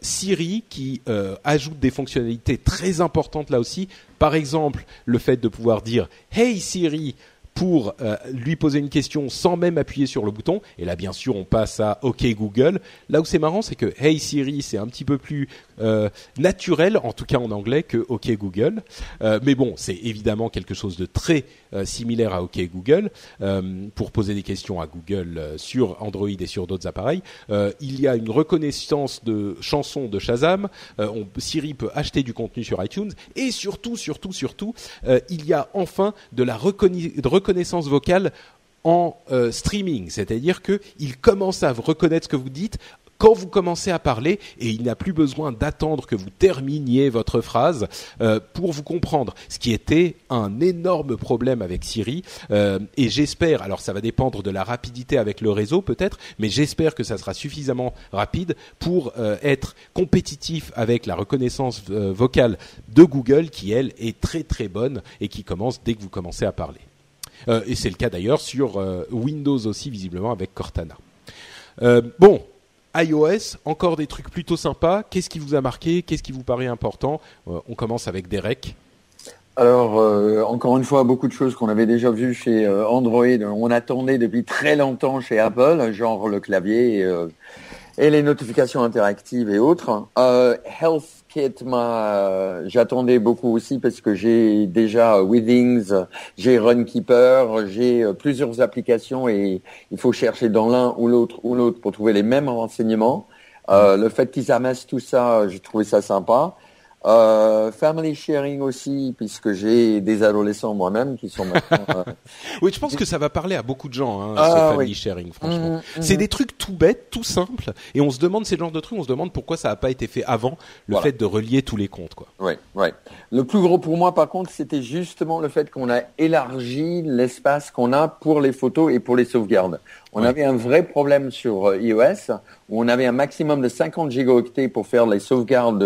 Siri qui euh, ajoute des fonctionnalités très importantes là aussi. Par exemple, le fait de pouvoir dire Hey Siri, pour euh, lui poser une question sans même appuyer sur le bouton. Et là, bien sûr, on passe à OK Google. Là où c'est marrant, c'est que Hey Siri, c'est un petit peu plus euh, naturel, en tout cas en anglais, que OK Google. Euh, mais bon, c'est évidemment quelque chose de très similaire à OK Google pour poser des questions à Google sur Android et sur d'autres appareils. il y a une reconnaissance de chansons de Shazam. Siri peut acheter du contenu sur iTunes. Et surtout, surtout, surtout, il y a enfin de la reconnaissance vocale en euh, streaming, c'est-à-dire qu'il commence à reconnaître ce que vous dites quand vous commencez à parler et il n'a plus besoin d'attendre que vous terminiez votre phrase euh, pour vous comprendre. Ce qui était un énorme problème avec Siri euh, et j'espère, alors ça va dépendre de la rapidité avec le réseau peut-être, mais j'espère que ça sera suffisamment rapide pour être compétitif avec la reconnaissance vocale de Google qui elle est très très bonne et qui commence dès que vous commencez à parler. Euh, et c'est le cas d'ailleurs sur euh, Windows aussi visiblement avec Cortana. Euh, bon, iOS, encore des trucs plutôt sympas. Qu'est-ce qui vous a marqué? Qu'est-ce qui vous paraît important? On commence avec Derek. Alors, encore une fois, beaucoup de choses qu'on avait déjà vues chez Android. On attendait depuis très longtemps chez Apple, genre le clavier et, et les notifications interactives et autres. Health j'attendais beaucoup aussi parce que j'ai déjà Withings, j'ai Runkeeper, j'ai euh, plusieurs applications et il faut chercher dans l'un ou l'autre ou l'autre pour trouver les mêmes renseignements. Euh, le fait qu'ils amassent tout ça, j'ai trouvé ça sympa. Euh, family sharing aussi, puisque j'ai des adolescents moi-même qui sont maintenant. Euh, oui, je pense que ça va parler à beaucoup de gens, hein, ah, ce family sharing, franchement. Mmh, mmh. C'est des trucs tout bêtes, tout simples, et on se demande ces genres de trucs, on se demande pourquoi ça n'a pas été fait avant, le fait de relier tous les comptes, quoi. Oui, oui. Le plus gros pour moi, par contre, c'était justement le fait qu'on a élargi l'espace qu'on a pour les photos et pour les sauvegardes. On avait un vrai problème sur euh, iOS où on avait un maximum de 50 gigaoctets pour faire les sauvegardes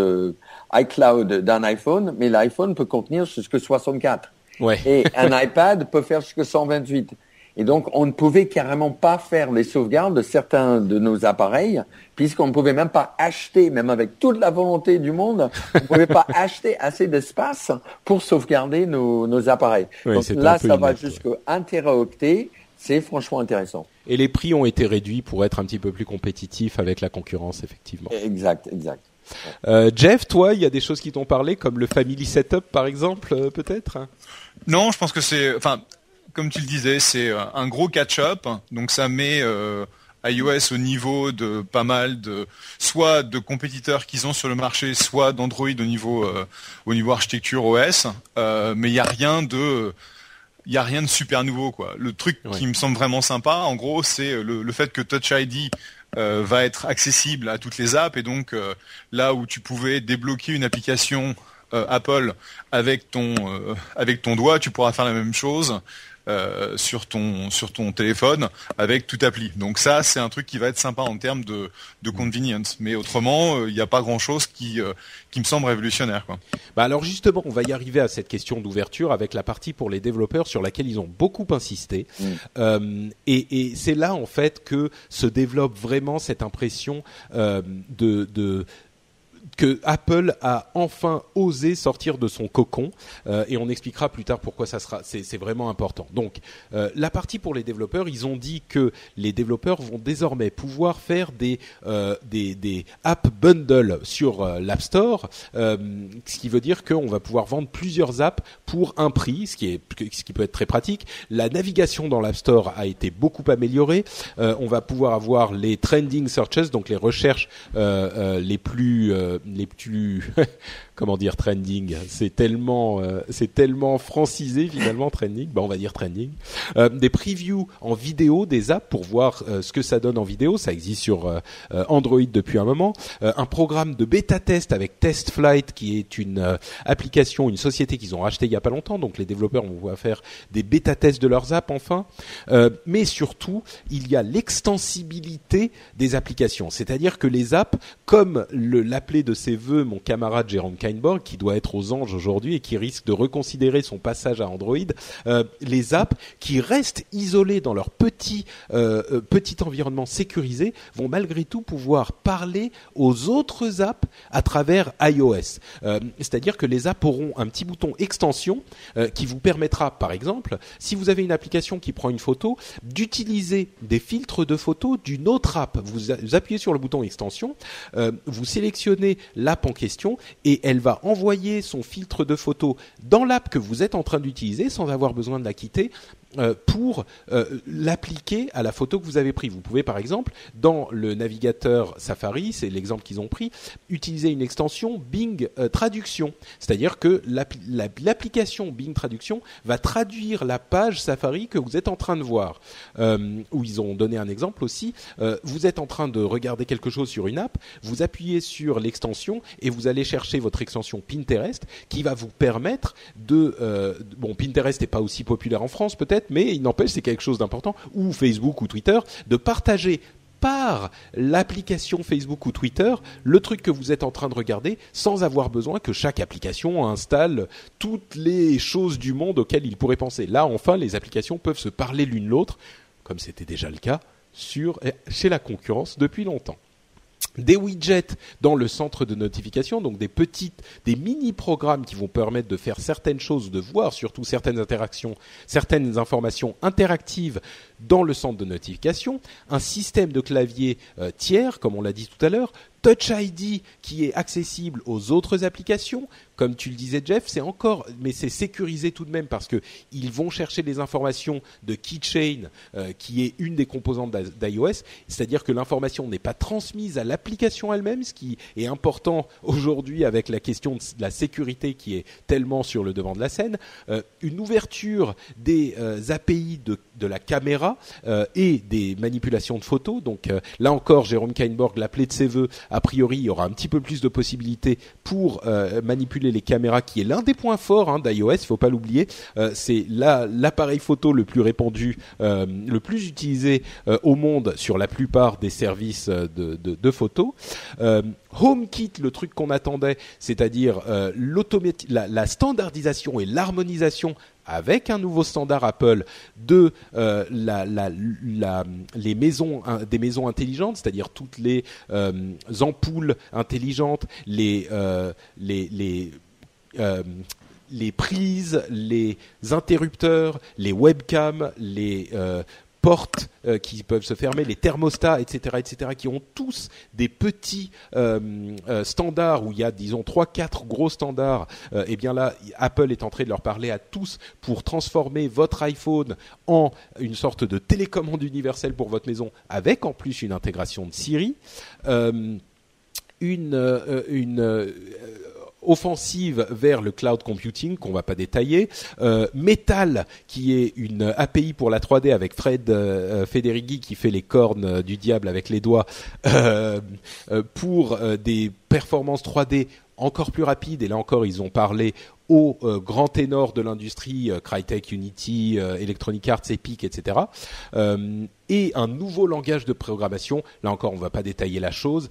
iCloud d'un iPhone, mais l'iPhone peut contenir jusque 64. Ouais. Et un iPad peut faire jusque 128. Et donc, on ne pouvait carrément pas faire les sauvegardes de certains de nos appareils, puisqu'on ne pouvait même pas acheter, même avec toute la volonté du monde, on ne pouvait pas acheter assez d'espace pour sauvegarder nos, nos appareils. donc là, ça va jusqu'à un teraoctet c'est franchement intéressant. Et les prix ont été réduits pour être un petit peu plus compétitifs avec la concurrence, effectivement. Exact, exact. Euh, Jeff, toi, il y a des choses qui t'ont parlé, comme le Family Setup, par exemple, euh, peut-être? Non, je pense que c'est, enfin, comme tu le disais, c'est euh, un gros catch-up. Donc ça met iOS au niveau de pas mal de, soit de compétiteurs qu'ils ont sur le marché, soit d'Android au niveau au niveau architecture OS. mais il n'y a rien de il y a rien de super nouveau quoi. Le truc qui me semble vraiment sympa, en gros, c'est le, fait que Touch ID euh, va être accessible à toutes les apps. Et donc euh, là où tu pouvais débloquer une application euh, Apple avec ton avec ton doigt, tu pourras faire la même chose euh, sur ton sur ton téléphone avec toute appli. Donc ça, c'est un truc qui va être sympa en termes de, de convenience. Mais autrement, il n'y a pas grand chose qui euh, qui me semble révolutionnaire. Quoi. Bah alors justement, on va y arriver à cette question d'ouverture avec la partie pour les développeurs sur laquelle ils ont beaucoup insisté. Mm. Euh, et, et c'est là en fait que se développe vraiment cette impression euh, de, de que Apple a enfin osé sortir de son cocon euh, et on expliquera plus tard pourquoi ça sera c'est vraiment important. Donc euh, la partie pour les développeurs, ils ont dit que les développeurs vont désormais pouvoir faire des euh, des, des app bundles sur euh, l'App Store, euh, ce qui veut dire qu'on va pouvoir vendre plusieurs apps pour un prix, ce qui est ce qui peut être très pratique. La navigation dans l'App Store a été beaucoup améliorée. on va pouvoir avoir les trending searches, donc les recherches les plus les plus comment dire trending. C'est tellement euh, c'est tellement francisé finalement trending. Bah on va dire trending. Euh, des previews en vidéo des apps pour voir euh, ce que ça donne en vidéo. Ça existe sur Android depuis un moment. Un programme de bêta test avec Test Flight qui est une application une société qu'ils ont racheté il y a pas longtemps. Donc les développeurs vont pouvoir faire des bêta tests de leurs apps enfin. Mais surtout il y a l'extensibilité des applications. C'est-à-dire que les apps comme l'appelé de ses voeux mon camarade Jérôme Kainborg, qui doit être aux anges aujourd'hui et qui risque de reconsidérer son passage à Android, euh, les apps qui restent isolées dans leur petit euh, euh, petit environnement sécurisé vont malgré tout pouvoir parler aux autres apps à travers iOS. C'est-à-dire que les apps auront un petit bouton extension qui vous permettra, par exemple, si vous avez une application qui prend une photo, d'utiliser des filtres de photos d'une autre app. Vous, appuyez sur le bouton extension, vous sélectionnez l'app en question et elle va envoyer son filtre de photo dans l'app que vous êtes en train d'utiliser sans avoir besoin de la quitter pour euh, l'appliquer à la photo que vous avez prise. Vous pouvez par exemple dans le navigateur Safari, c'est l'exemple qu'ils ont pris, utiliser une extension Bing euh, Traduction, c'est-à-dire que l'application Bing Traduction va traduire la page Safari que vous êtes en train de voir. où ils ont donné un exemple aussi, vous êtes en train de regarder quelque chose sur une app, vous appuyez sur l'extension et vous allez chercher votre extension Pinterest qui va vous permettre de bon Pinterest n'est pas aussi populaire en France peut-être mais il n'empêche, c'est quelque chose d'important, ou Facebook ou Twitter, de partager par l'application Facebook ou Twitter le truc que vous êtes en train de regarder sans avoir besoin que chaque application installe toutes les choses du monde auxquelles il pourrait penser. Là, enfin, les applications peuvent se parler l'une l'autre, comme c'était déjà le cas sur, chez la concurrence depuis longtemps des widgets dans le centre de notification, donc des petites, des mini-programmes qui vont permettre de faire certaines choses, de voir surtout certaines interactions, certaines informations interactives dans le centre de notification, un système de clavier euh, tiers, comme on l'a dit tout à l'heure, Touch ID qui est accessible aux autres applications, comme tu le disais Jeff, c'est encore, mais c'est sécurisé tout de même parce que ils vont chercher des informations de Keychain, euh, qui est une des composantes d'iOS, c'est-à-dire que l'information n'est pas transmise à l'application elle-même, ce qui est important aujourd'hui avec la question de la sécurité qui est tellement sur le devant de la scène. Euh, une ouverture des API de, la caméra et des manipulations de photos. Donc euh, là encore, Jérôme Kainborg, l'appelé de ses voeux, a priori, il y aura un petit peu plus de possibilités pour euh, manipuler les caméras, qui est l'un des points forts hein, d'iOS. Il faut pas l'oublier. c'est l'appareil photo le plus répandu, le plus utilisé au monde sur la plupart des services de, photos. HomeKit, le truc qu'on attendait, c'est-à-dire la standardisation et l'harmonisation avec un nouveau standard Apple de euh, les maisons des maisons intelligentes, c'est-à-dire toutes les euh, ampoules intelligentes, les euh, les les prises, les interrupteurs, les webcams, les portes euh, qui peuvent se fermer, les thermostats, etc., etc., qui ont tous des petits standards où il y a, disons, trois, quatre gros standards. et eh bien là, Apple est en train de leur parler à tous pour transformer votre iPhone en une sorte de télécommande universelle pour votre maison, avec en plus une intégration de Siri. une une offensive vers le cloud computing qu'on va pas détailler, euh, Metal qui est une API pour la 3D avec Fred euh, Federighi qui fait les cornes du diable avec les doigts euh, euh pour euh, des performances 3D encore plus rapides et là encore ils ont parlé aux euh, grands ténors de l'industrie, Crytek, Unity, Electronic Arts, Epic, etc. et un nouveau langage de programmation. Là encore, on ne va pas détailler la chose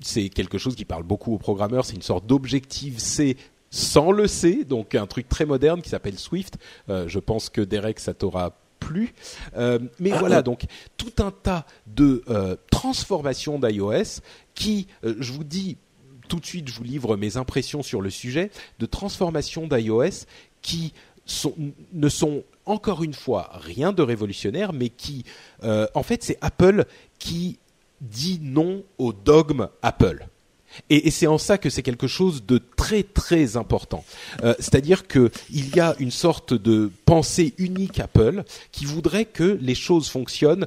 c'est quelque chose qui parle beaucoup aux programmeurs. C'est une sorte d'objectif C sans le C, donc un truc très moderne qui s'appelle Swift. Euh, je pense que Derek, ça t'aura plu. Euh, mais voilà, donc tout un tas de euh, transformations d'iOS qui, je vous dis tout de suite, je vous livre mes impressions sur le sujet, de transformations d'iOS qui ne sont encore une fois rien de révolutionnaire, mais qui, en fait, c'est Apple qui dit non au dogme Apple. Et, c'est en ça que c'est quelque chose de très très important. Euh, c'est-à-dire qu'il y a une sorte de pensée unique Apple qui voudrait que les choses fonctionnent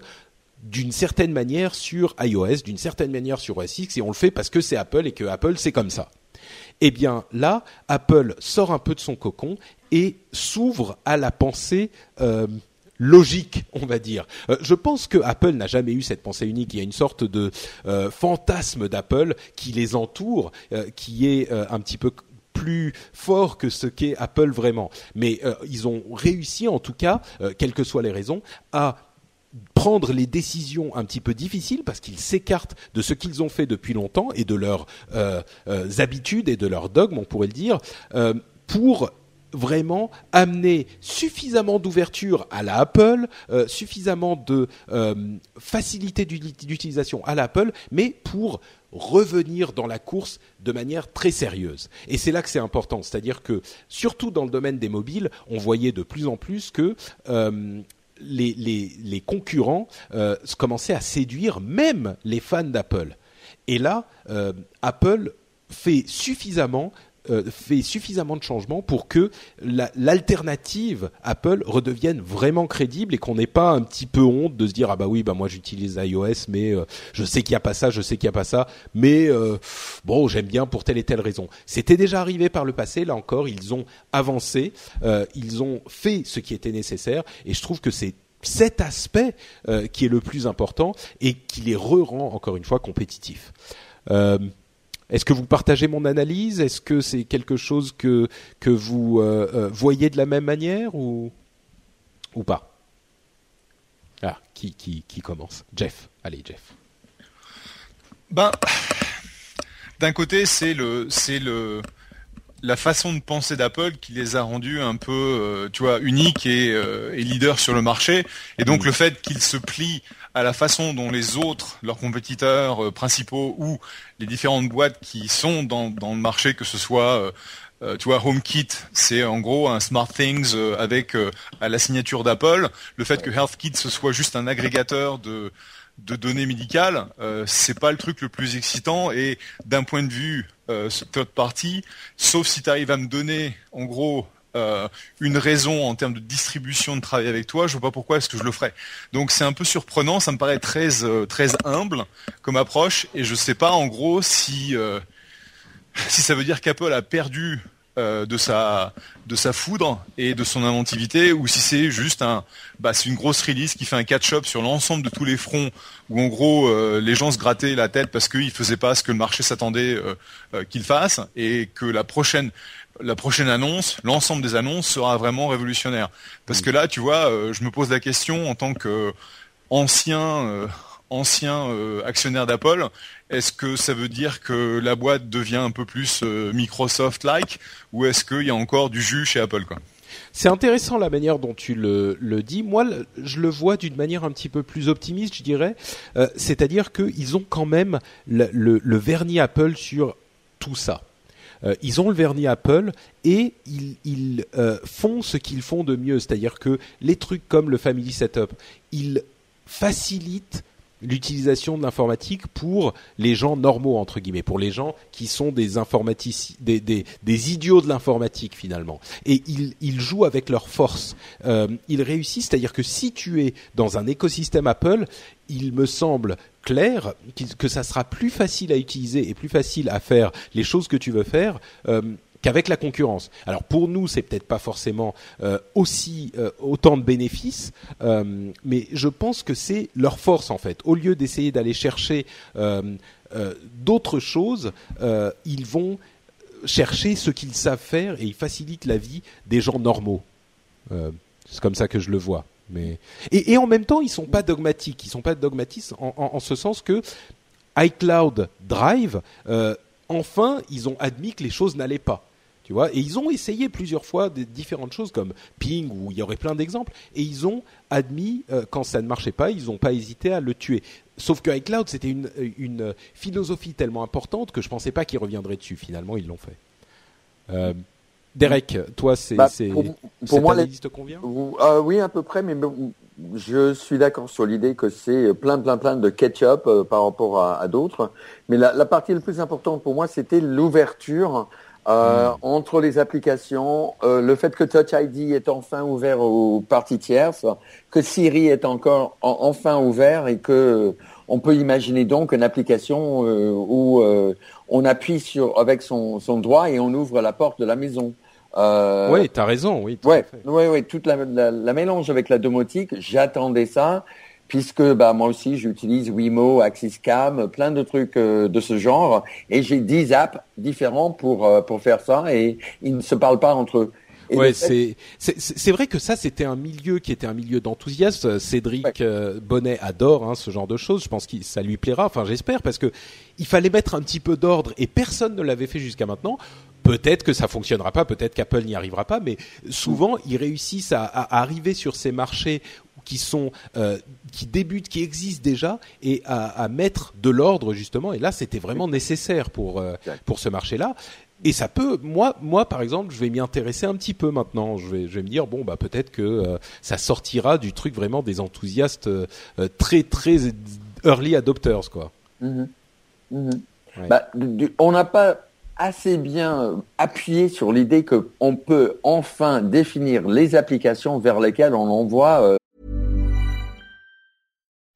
d'une certaine manière sur iOS, d'une certaine manière sur OS X, et on le fait parce que c'est Apple et que Apple c'est comme ça. Eh bien là, Apple sort un peu de son cocon et s'ouvre à la pensée euh, logique, on va dire. Euh, je pense que Apple n'a jamais eu cette pensée unique. Il y a une sorte de euh, fantasme d'Apple qui les entoure, euh, qui est un petit peu plus fort que ce qu'est Apple vraiment. Mais ils ont réussi, en tout cas, quelles que soient les raisons, à prendre les décisions un petit peu difficiles parce qu'ils s'écartent de ce qu'ils ont fait depuis longtemps et de leurs habitudes et de leurs dogmes, on pourrait le dire, pour vraiment amener suffisamment d'ouverture à la Apple, euh, suffisamment de euh, facilité d'utilisation à l'Apple, mais pour revenir dans la course de manière très sérieuse. Et c'est là que c'est important, c'est-à-dire que surtout dans le domaine des mobiles, on voyait de plus en plus que euh, les, concurrents commençaient à séduire même les fans d'Apple. Et là, Apple fait suffisamment euh, fait suffisamment de changements pour que l'alternative Apple redevienne vraiment crédible et qu'on n'ait pas un petit peu honte de se dire ah bah oui bah moi j'utilise iOS mais euh, je sais qu'il n'y a pas ça je sais qu'il n'y a pas ça mais euh, bon j'aime bien pour telle et telle raison c'était déjà arrivé par le passé là encore ils ont avancé ils ont fait ce qui était nécessaire et je trouve que c'est cet aspect qui est le plus important et qui les re-rend encore une fois compétitifs. Est-ce que vous partagez mon analyse? Est-ce que c'est quelque chose que vous euh, euh, voyez de la même manière ou ou pas? Ah, qui qui qui commence? Jeff. Allez, Jeff. Ben, d'un côté, c'est le c'est le la façon de penser d'Apple qui les a rendus un peu, euh, tu vois, uniques et, et leaders sur le marché. Et donc le fait qu'ils se plient à la façon dont les autres, leurs compétiteurs euh, principaux ou les différentes boîtes qui sont dans, le marché, que ce soit euh, euh, tu vois, HomeKit, c'est en gros un Smart Things avec à la signature d'Apple. Le fait que HealthKit ce soit juste un agrégateur de, de données médicales, euh, c'est pas le truc le plus excitant. Et d'un point de vue third party, sauf si tu arrives à me donner en gros euh, une raison en termes de distribution de travail avec toi, je vois pas pourquoi est-ce que je le ferais. Donc c'est un peu surprenant, ça me paraît très euh, très humble comme approche et je sais pas en gros si euh, si ça veut dire qu'Apple a perdu de sa de sa foudre et de son inventivité ou si c'est juste un bah c'est une grosse release qui fait un catch-up sur l'ensemble de tous les fronts où en gros les gens se grattaient la tête parce qu'ils faisaient pas ce que le marché s'attendait qu'ils fassent et que la prochaine la prochaine annonce, l'ensemble des annonces sera vraiment révolutionnaire. Parce que là, tu vois, euh, je me pose la question en tant que ancien euh, ancien euh, actionnaire d'Apple, est-ce que ça veut dire que la boîte devient un peu plus Microsoft-like ou est-ce qu'il y a encore du jus chez Apple quoi? C'est intéressant la manière dont tu le, dis. Moi, je le vois d'une manière un petit peu plus optimiste, je dirais. C'est-à-dire qu'ils ont quand même le vernis Apple sur tout ça. Euh, ils ont le vernis Apple et ils, euh, font ce qu'ils font de mieux, c'est-à-dire que les trucs comme le Family Setup, ils facilitent l'utilisation de l'informatique pour les gens normaux entre guillemets, pour les gens qui sont des informaticiens, des, idiots de l'informatique finalement. Et ils, ils jouent avec leur force. Euh, ils réussissent, c'est-à-dire que si tu es dans un écosystème Apple, il me semble clair que ça sera plus facile à utiliser et plus facile à faire les choses que tu veux faire. Euh, qu'avec la concurrence. Alors pour nous, c'est peut-être pas forcément euh, aussi euh, autant de bénéfices, euh, mais je pense que c'est leur force en fait. Au lieu d'essayer d'aller chercher d'autres choses, ils vont chercher ce qu'ils savent faire et ils facilitent la vie des gens normaux. c'est comme ça que je le vois. Et, en même temps, ils sont pas dogmatiques. Ils sont pas en, en ce sens que iCloud Drive, enfin, ils ont admis que les choses n'allaient pas vois. Et ils ont essayé plusieurs fois des différentes choses comme Ping, où il y aurait plein d'exemples, et ils ont admis euh, quand ça ne marchait pas, ils n'ont pas hésité à le tuer. Sauf que iCloud, c'était une, une, philosophie tellement importante que je pensais pas qu'ils reviendraient dessus. Finalement, ils l'ont fait. Euh, Derek, toi, c'est bah, pour, pour moi, analyse te convient? Euh, Oui, à peu près, mais je suis d'accord sur l'idée que c'est plein, plein, plein de ketchup euh, par rapport à, à d'autres. Mais la, la, partie la plus importante pour moi, c'était l'ouverture euh, hmm. entre les applications, euh, le fait que Touch ID est enfin ouvert aux parties tierces, que Siri est encore enfin ouvert et que on peut imaginer donc une application euh, où on appuie sur avec son, son doigt et on ouvre la porte de la maison. oui, tu as raison, oui. Oui, oui, oui, toute la, la, la, mélange avec la domotique, j'attendais ça puisque bah, moi aussi j'utilise Wimo, AxisCam, plein de trucs euh, de ce genre, et j'ai 10 apps différents pour, euh, pour faire ça, et ils ne se parlent pas entre eux. ouais, c'est c'est vrai que ça c'était un milieu qui était un milieu d'enthousiasme. Cédric euh, Bonnet adore hein, ce genre de choses. Je pense que ça lui plaira. Enfin, j'espère parce que il fallait mettre un petit peu d'ordre et personne ne l'avait fait jusqu'à maintenant. Peut-être que ça fonctionnera pas, peut-être qu'Apple n'y arrivera pas, mais souvent ils réussissent à, à, arriver sur ces marchés qui sont euh, qui débutent, qui existent déjà, et à, à mettre de l'ordre justement. Et là, c'était vraiment nécessaire pour euh, pour ce marché-là. Et ça peut, moi, moi par exemple, je vais m'y intéresser un petit peu maintenant. Je vais, je vais me dire bon bah peut-être que euh, ça sortira du truc vraiment des enthousiastes euh, très très early adopters quoi. Mm-hmm. Mm-hmm. Bah, on n'a pas assez bien appuyé sur l'idée qu'on peut enfin définir les applications vers lesquelles on envoie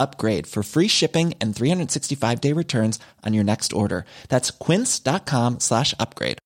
upgrade for free shipping and 365 day returns on your next order. That's quince.com slash upgrade.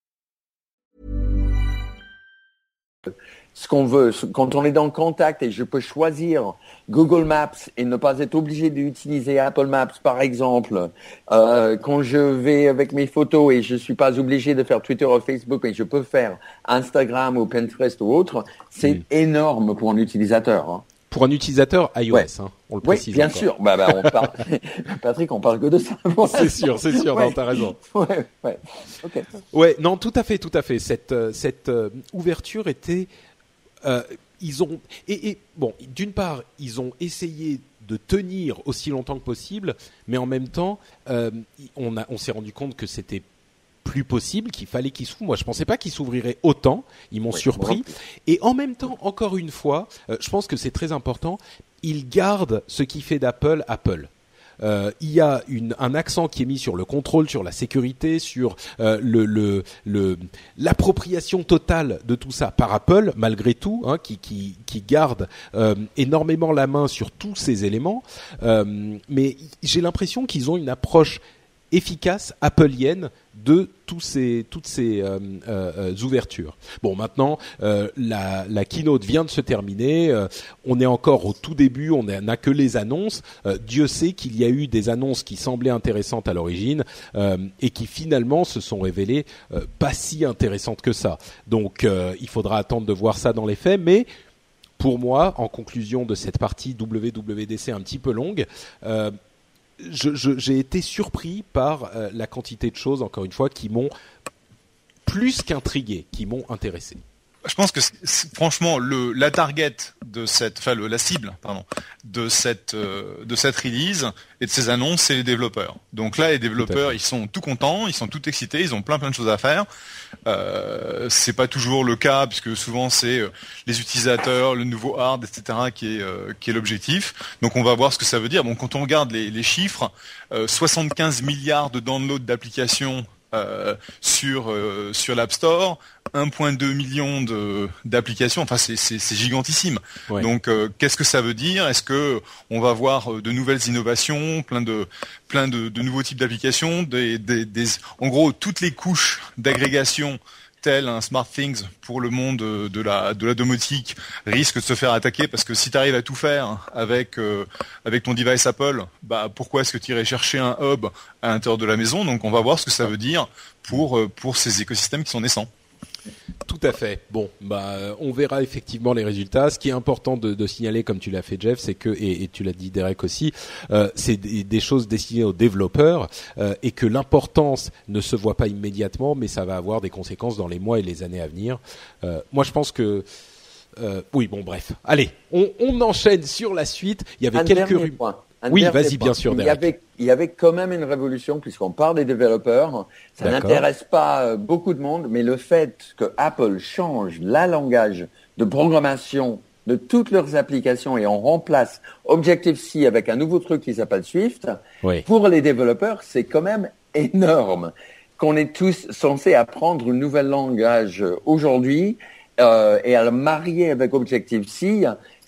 Ce qu'on veut, quand on est dans le contact et je peux choisir Google Maps et ne pas être obligé d'utiliser Apple Maps par exemple, euh, quand je vais avec mes photos et je suis pas obligé de faire Twitter ou Facebook et je peux faire Instagram ou Pinterest ou autre, c'est énorme pour un utilisateur. Hein pour un utilisateur iOS, hein, on le précise. Oui, bien sûr. Bah, bah, on parle... Patrick, on parle que de ça. c'est sûr, c'est sûr. Ouais. T'as raison. Ouais, ouais. Ok. Ouais, non, tout à fait, tout à fait. Cette euh, cette euh, ouverture était, euh, ils ont et, et bon, d'une part, ils ont essayé de tenir aussi longtemps que possible, mais en même temps, euh, on a on s'est rendu compte que c'était plus possible, qu'il fallait qu'il s'ouvre. Moi, je pensais pas qu'il s'ouvrirait autant. Ils m'ont surpris. Et en même temps, encore une fois, euh, je pense que c'est très important. Ils gardent ce qui fait d'Apple Apple. euh, il y a une, un accent qui est mis sur le contrôle, sur la sécurité, sur euh, le, le, le, l'appropriation totale de tout ça par Apple, malgré tout, hein, qui, qui, qui garde euh, énormément la main sur tous ces éléments. Euh, mais j'ai l'impression qu'ils ont une approche efficace appleienne de toutes ces euh, euh, ouvertures. Bon, maintenant, euh, la, la keynote vient de se terminer. On est encore au tout début. On n'a que les annonces. Dieu sait qu'il y a eu des annonces qui semblaient intéressantes à l'origine et qui finalement se sont révélées pas si intéressantes que ça. Donc, il faudra attendre de voir ça dans les faits, mais pour moi, en conclusion de cette partie WWDC un petit peu longue, j'ai été surpris par euh, la quantité de choses, encore une fois, qui m'ont plus qu'intrigué, qui m'ont intéressé. Je pense que franchement le la target de cette enfin le- la cible pardon de cette euh, de cette release et de ces annonces c'est les développeurs. Donc là les développeurs ils sont tout contents, ils sont tout excités, ils ont plein plein de choses à faire. Euh, c'est pas toujours le cas puisque souvent c'est euh, les utilisateurs, le nouveau hard etc qui est euh, qui est l'objectif. Donc on va voir ce que ça veut dire. Bon quand on regarde les, les chiffres, euh, 75 milliards de downloads d'applications euh, sur euh, sur l'App Store, 1.2 million de d'applications. Enfin, c'est gigantissime. Ouais. Donc, euh, qu'est-ce que ça veut dire? Est-ce que on va voir de nouvelles innovations, plein de plein de, de nouveaux types d'applications, des, des, des en gros toutes les couches d'agrégation un SmartThings pour le monde de la de domotique risque de se faire attaquer parce que si tu arrives à tout faire avec euh, avec ton device Apple, bah pourquoi est-ce que tu irais chercher un hub à l'intérieur de la maison? Donc on va voir ce que ça veut dire pour euh, pour ces écosystèmes qui sont naissants. Tout à fait. Bon, bah, euh, on verra effectivement les résultats. Ce qui est important de, de signaler, comme tu l'as fait, Jeff, c'est que et, et tu l'as dit Derek aussi, euh, c'est des, des choses destinées aux développeurs euh, et que l'importance ne se voit pas immédiatement, mais ça va avoir des conséquences dans les mois et les années à venir. Euh, moi, je pense que oui, bon, bref. Allez, on, on enchaîne sur la suite. Il y avait Un quelques rumeurs. Oui, vas-y, bien sûr, Il y, Derek. avait, il y avait quand même une révolution puisqu'on parle des développeurs. Ça n'intéresse pas euh, beaucoup de monde, mais le fait que Apple change la langage de programmation de toutes leurs applications et on remplace Objective-C avec un nouveau truc qui s'appelle Swift, Oui. pour les développeurs, c'est quand même énorme qu'on est tous censés apprendre une nouvelle langage aujourd'hui euh, et à le marier avec Objective-C.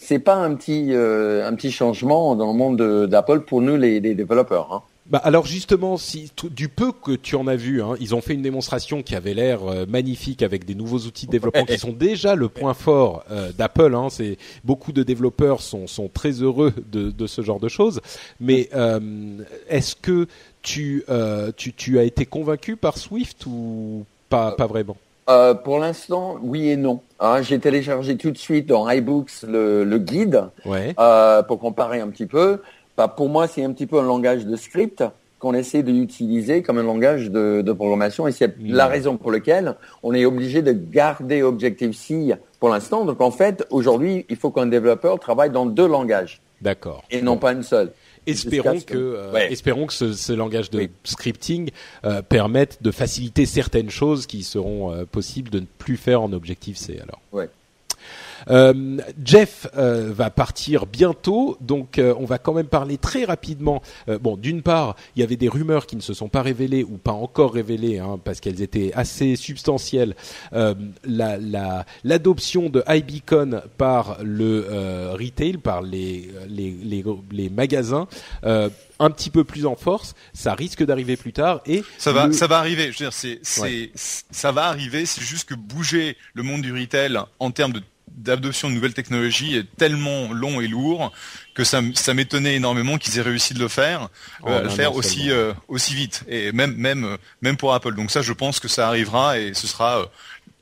C'est pas un petit euh, un petit changement dans le monde de- d'Apple pour nous les, les développeurs. Hein. Bah alors justement, si du peu que tu en as vu, hein, ils ont fait une démonstration qui avait l'air euh, magnifique avec des nouveaux outils de développement qui sont déjà le point fort euh, d'Apple. Hein, c'est beaucoup de développeurs sont sont très heureux de, de ce genre de choses. Mais euh, est-ce que tu, euh, tu tu as été convaincu par Swift ou pas pas vraiment? Euh, pour l'instant, oui et non. Hein, J'ai téléchargé tout de suite dans iBooks le, le guide Ouais. euh, pour comparer un petit peu. Bah, pour moi, c'est un petit peu un langage de script qu'on essaie d'utiliser comme un langage de, de programmation et c'est la raison pour laquelle on est obligé de garder Objective-C pour l'instant. Donc en fait, aujourd'hui, il faut qu'un développeur travaille dans deux langages D'accord. et non pas une seule. Espérons que, ce euh, Ouais. espérons que ce, ce langage de Oui. scripting euh, permette de faciliter certaines choses qui seront euh, possibles de ne plus faire en Objective C. Alors. Ouais. Euh, Jeff euh, va partir bientôt, donc euh, on va quand même parler très rapidement. Euh, bon, d'une part, il y avait des rumeurs qui ne se sont pas révélées ou pas encore révélées, hein, parce qu'elles étaient assez substantielles. Euh, la- la- L'adoption de iBeacon par le euh, retail, par les, les, les, les magasins, euh, un petit peu plus en force. Ça risque d'arriver plus tard et Ça va, le- ça va arriver. Je veux dire, c'est, c'est, Ouais. ça va arriver. C'est juste que bouger le monde du retail en termes de d'adoption de nouvelles technologies est tellement long et lourd que ça, m'étonnait énormément qu'ils aient réussi de le faire, En euh, le faire aussi euh, aussi vite et même même euh, même pour Apple. Donc ça, je pense que ça arrivera et ce sera euh,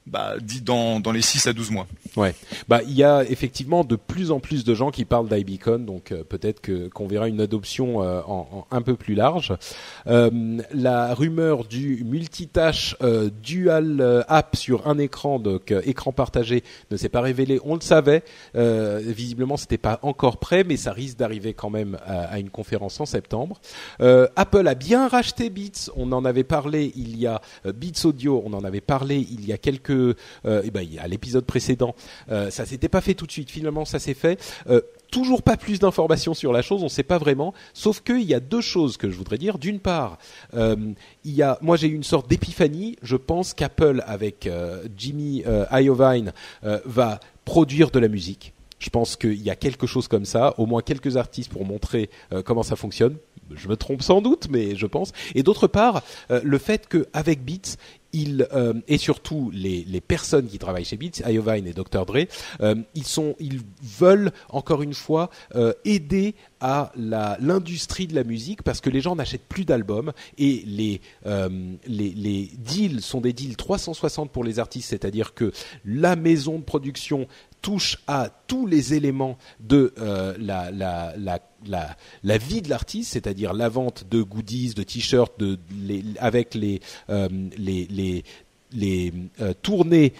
bah, dit dans dans les 6 à 12 mois. Ouais, bah il y a effectivement de plus en plus de gens qui parlent d'iBeacon, donc euh, peut-être que qu'on verra une adoption euh, en, en un peu plus large. Euh, la rumeur du multitâche euh, dual euh, app sur un écran, donc euh, écran partagé, ne s'est pas révélée. On le savait, visiblement c'était pas encore prêt, mais ça risque d'arriver quand même à, à une conférence en septembre. Apple a bien racheté Beats, on en avait parlé il y a Beats Audio, on en avait parlé il y a quelques, eh ben, a l'épisode précédent Euh, ça s'était pas fait tout de suite. Finalement, ça s'est fait. Euh, toujours pas plus d'informations sur la chose, on ne sait pas vraiment. Sauf qu'il y a deux choses que je voudrais dire. D'une part, euh, il y a, moi j'ai eu une sorte d'épiphanie. Je pense qu'Apple avec euh, Jimmy Iovine va produire de la musique. Je pense qu'il y a quelque chose comme ça, au moins quelques artistes pour montrer comment ça fonctionne. Je me trompe sans doute, mais je pense. Et d'autre part, le fait qu'avec Beats, euh, et surtout les, personnes qui travaillent chez Beats, Iovine et Dr Dre, euh, ils veulent encore une fois euh, aider à l'industrie de la musique parce que les gens n'achètent plus d'albums et les les deals sont des deals 360 pour les artistes, c'est-à-dire que la maison de production touche à tous les éléments de euh, la, la, la, vie de l'artiste, c'est-à-dire la vente de goodies, de t-shirts, avec les, euh, euh, tournées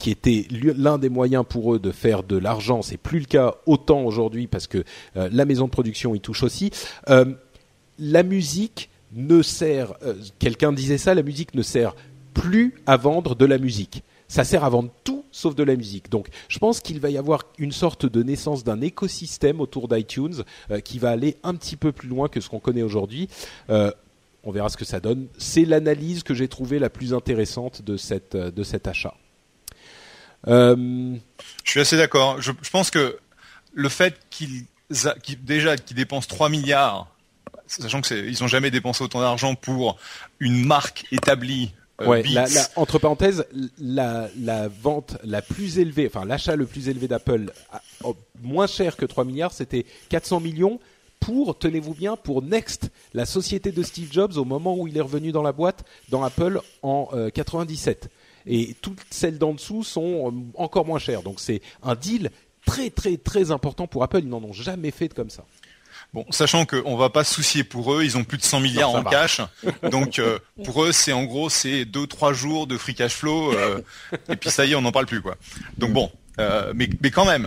qui étaient l'un des moyens pour eux de faire de l'argent, c'est plus le cas autant aujourd'hui parce que la maison de production y touche aussi. La musique ne sert, quelqu'un disait ça, la musique ne sert plus à vendre de la musique. Ça sert à vendre tout sauf de la musique. Donc, je pense qu'il va y avoir une sorte de naissance d'un écosystème autour d'iTunes euh, qui va aller un petit peu plus loin que ce qu'on connaît aujourd'hui. Euh, on verra ce que ça donne. C'est l'analyse que j'ai trouvée la plus intéressante de, euh, cet achat. Je suis assez d'accord. Je, pense que le fait qu'ils qu'ils- déjà qu'ils dépensent 3 milliards, sachant que c'est- ils ont jamais dépensé autant d'argent pour une marque établie. Euh, ouais, Beats, la- la- entre parenthèses, la, la vente la plus élevée, enfin l'achat le plus élevé d'Apple, au- moins cher que 3 milliards, c'était 400 millions pour, tenez-vous bien, pour Next, la société de Steve Jobs au moment où il est revenu dans la boîte, dans Apple en euh, 97. Et toutes celles d'en dessous sont euh, encore moins chères. Donc c'est un deal très très très important pour Apple. Ils n'en ont jamais fait de comme ça. Bon, sachant qu'on va pas se soucier pour eux, ils ont plus de 100 milliards Non, en va. cash, donc euh, pour eux c'est en gros c'est deux trois jours de free cash flow euh, et puis ça y est on n'en parle plus quoi. Donc bon, euh, mais mais quand même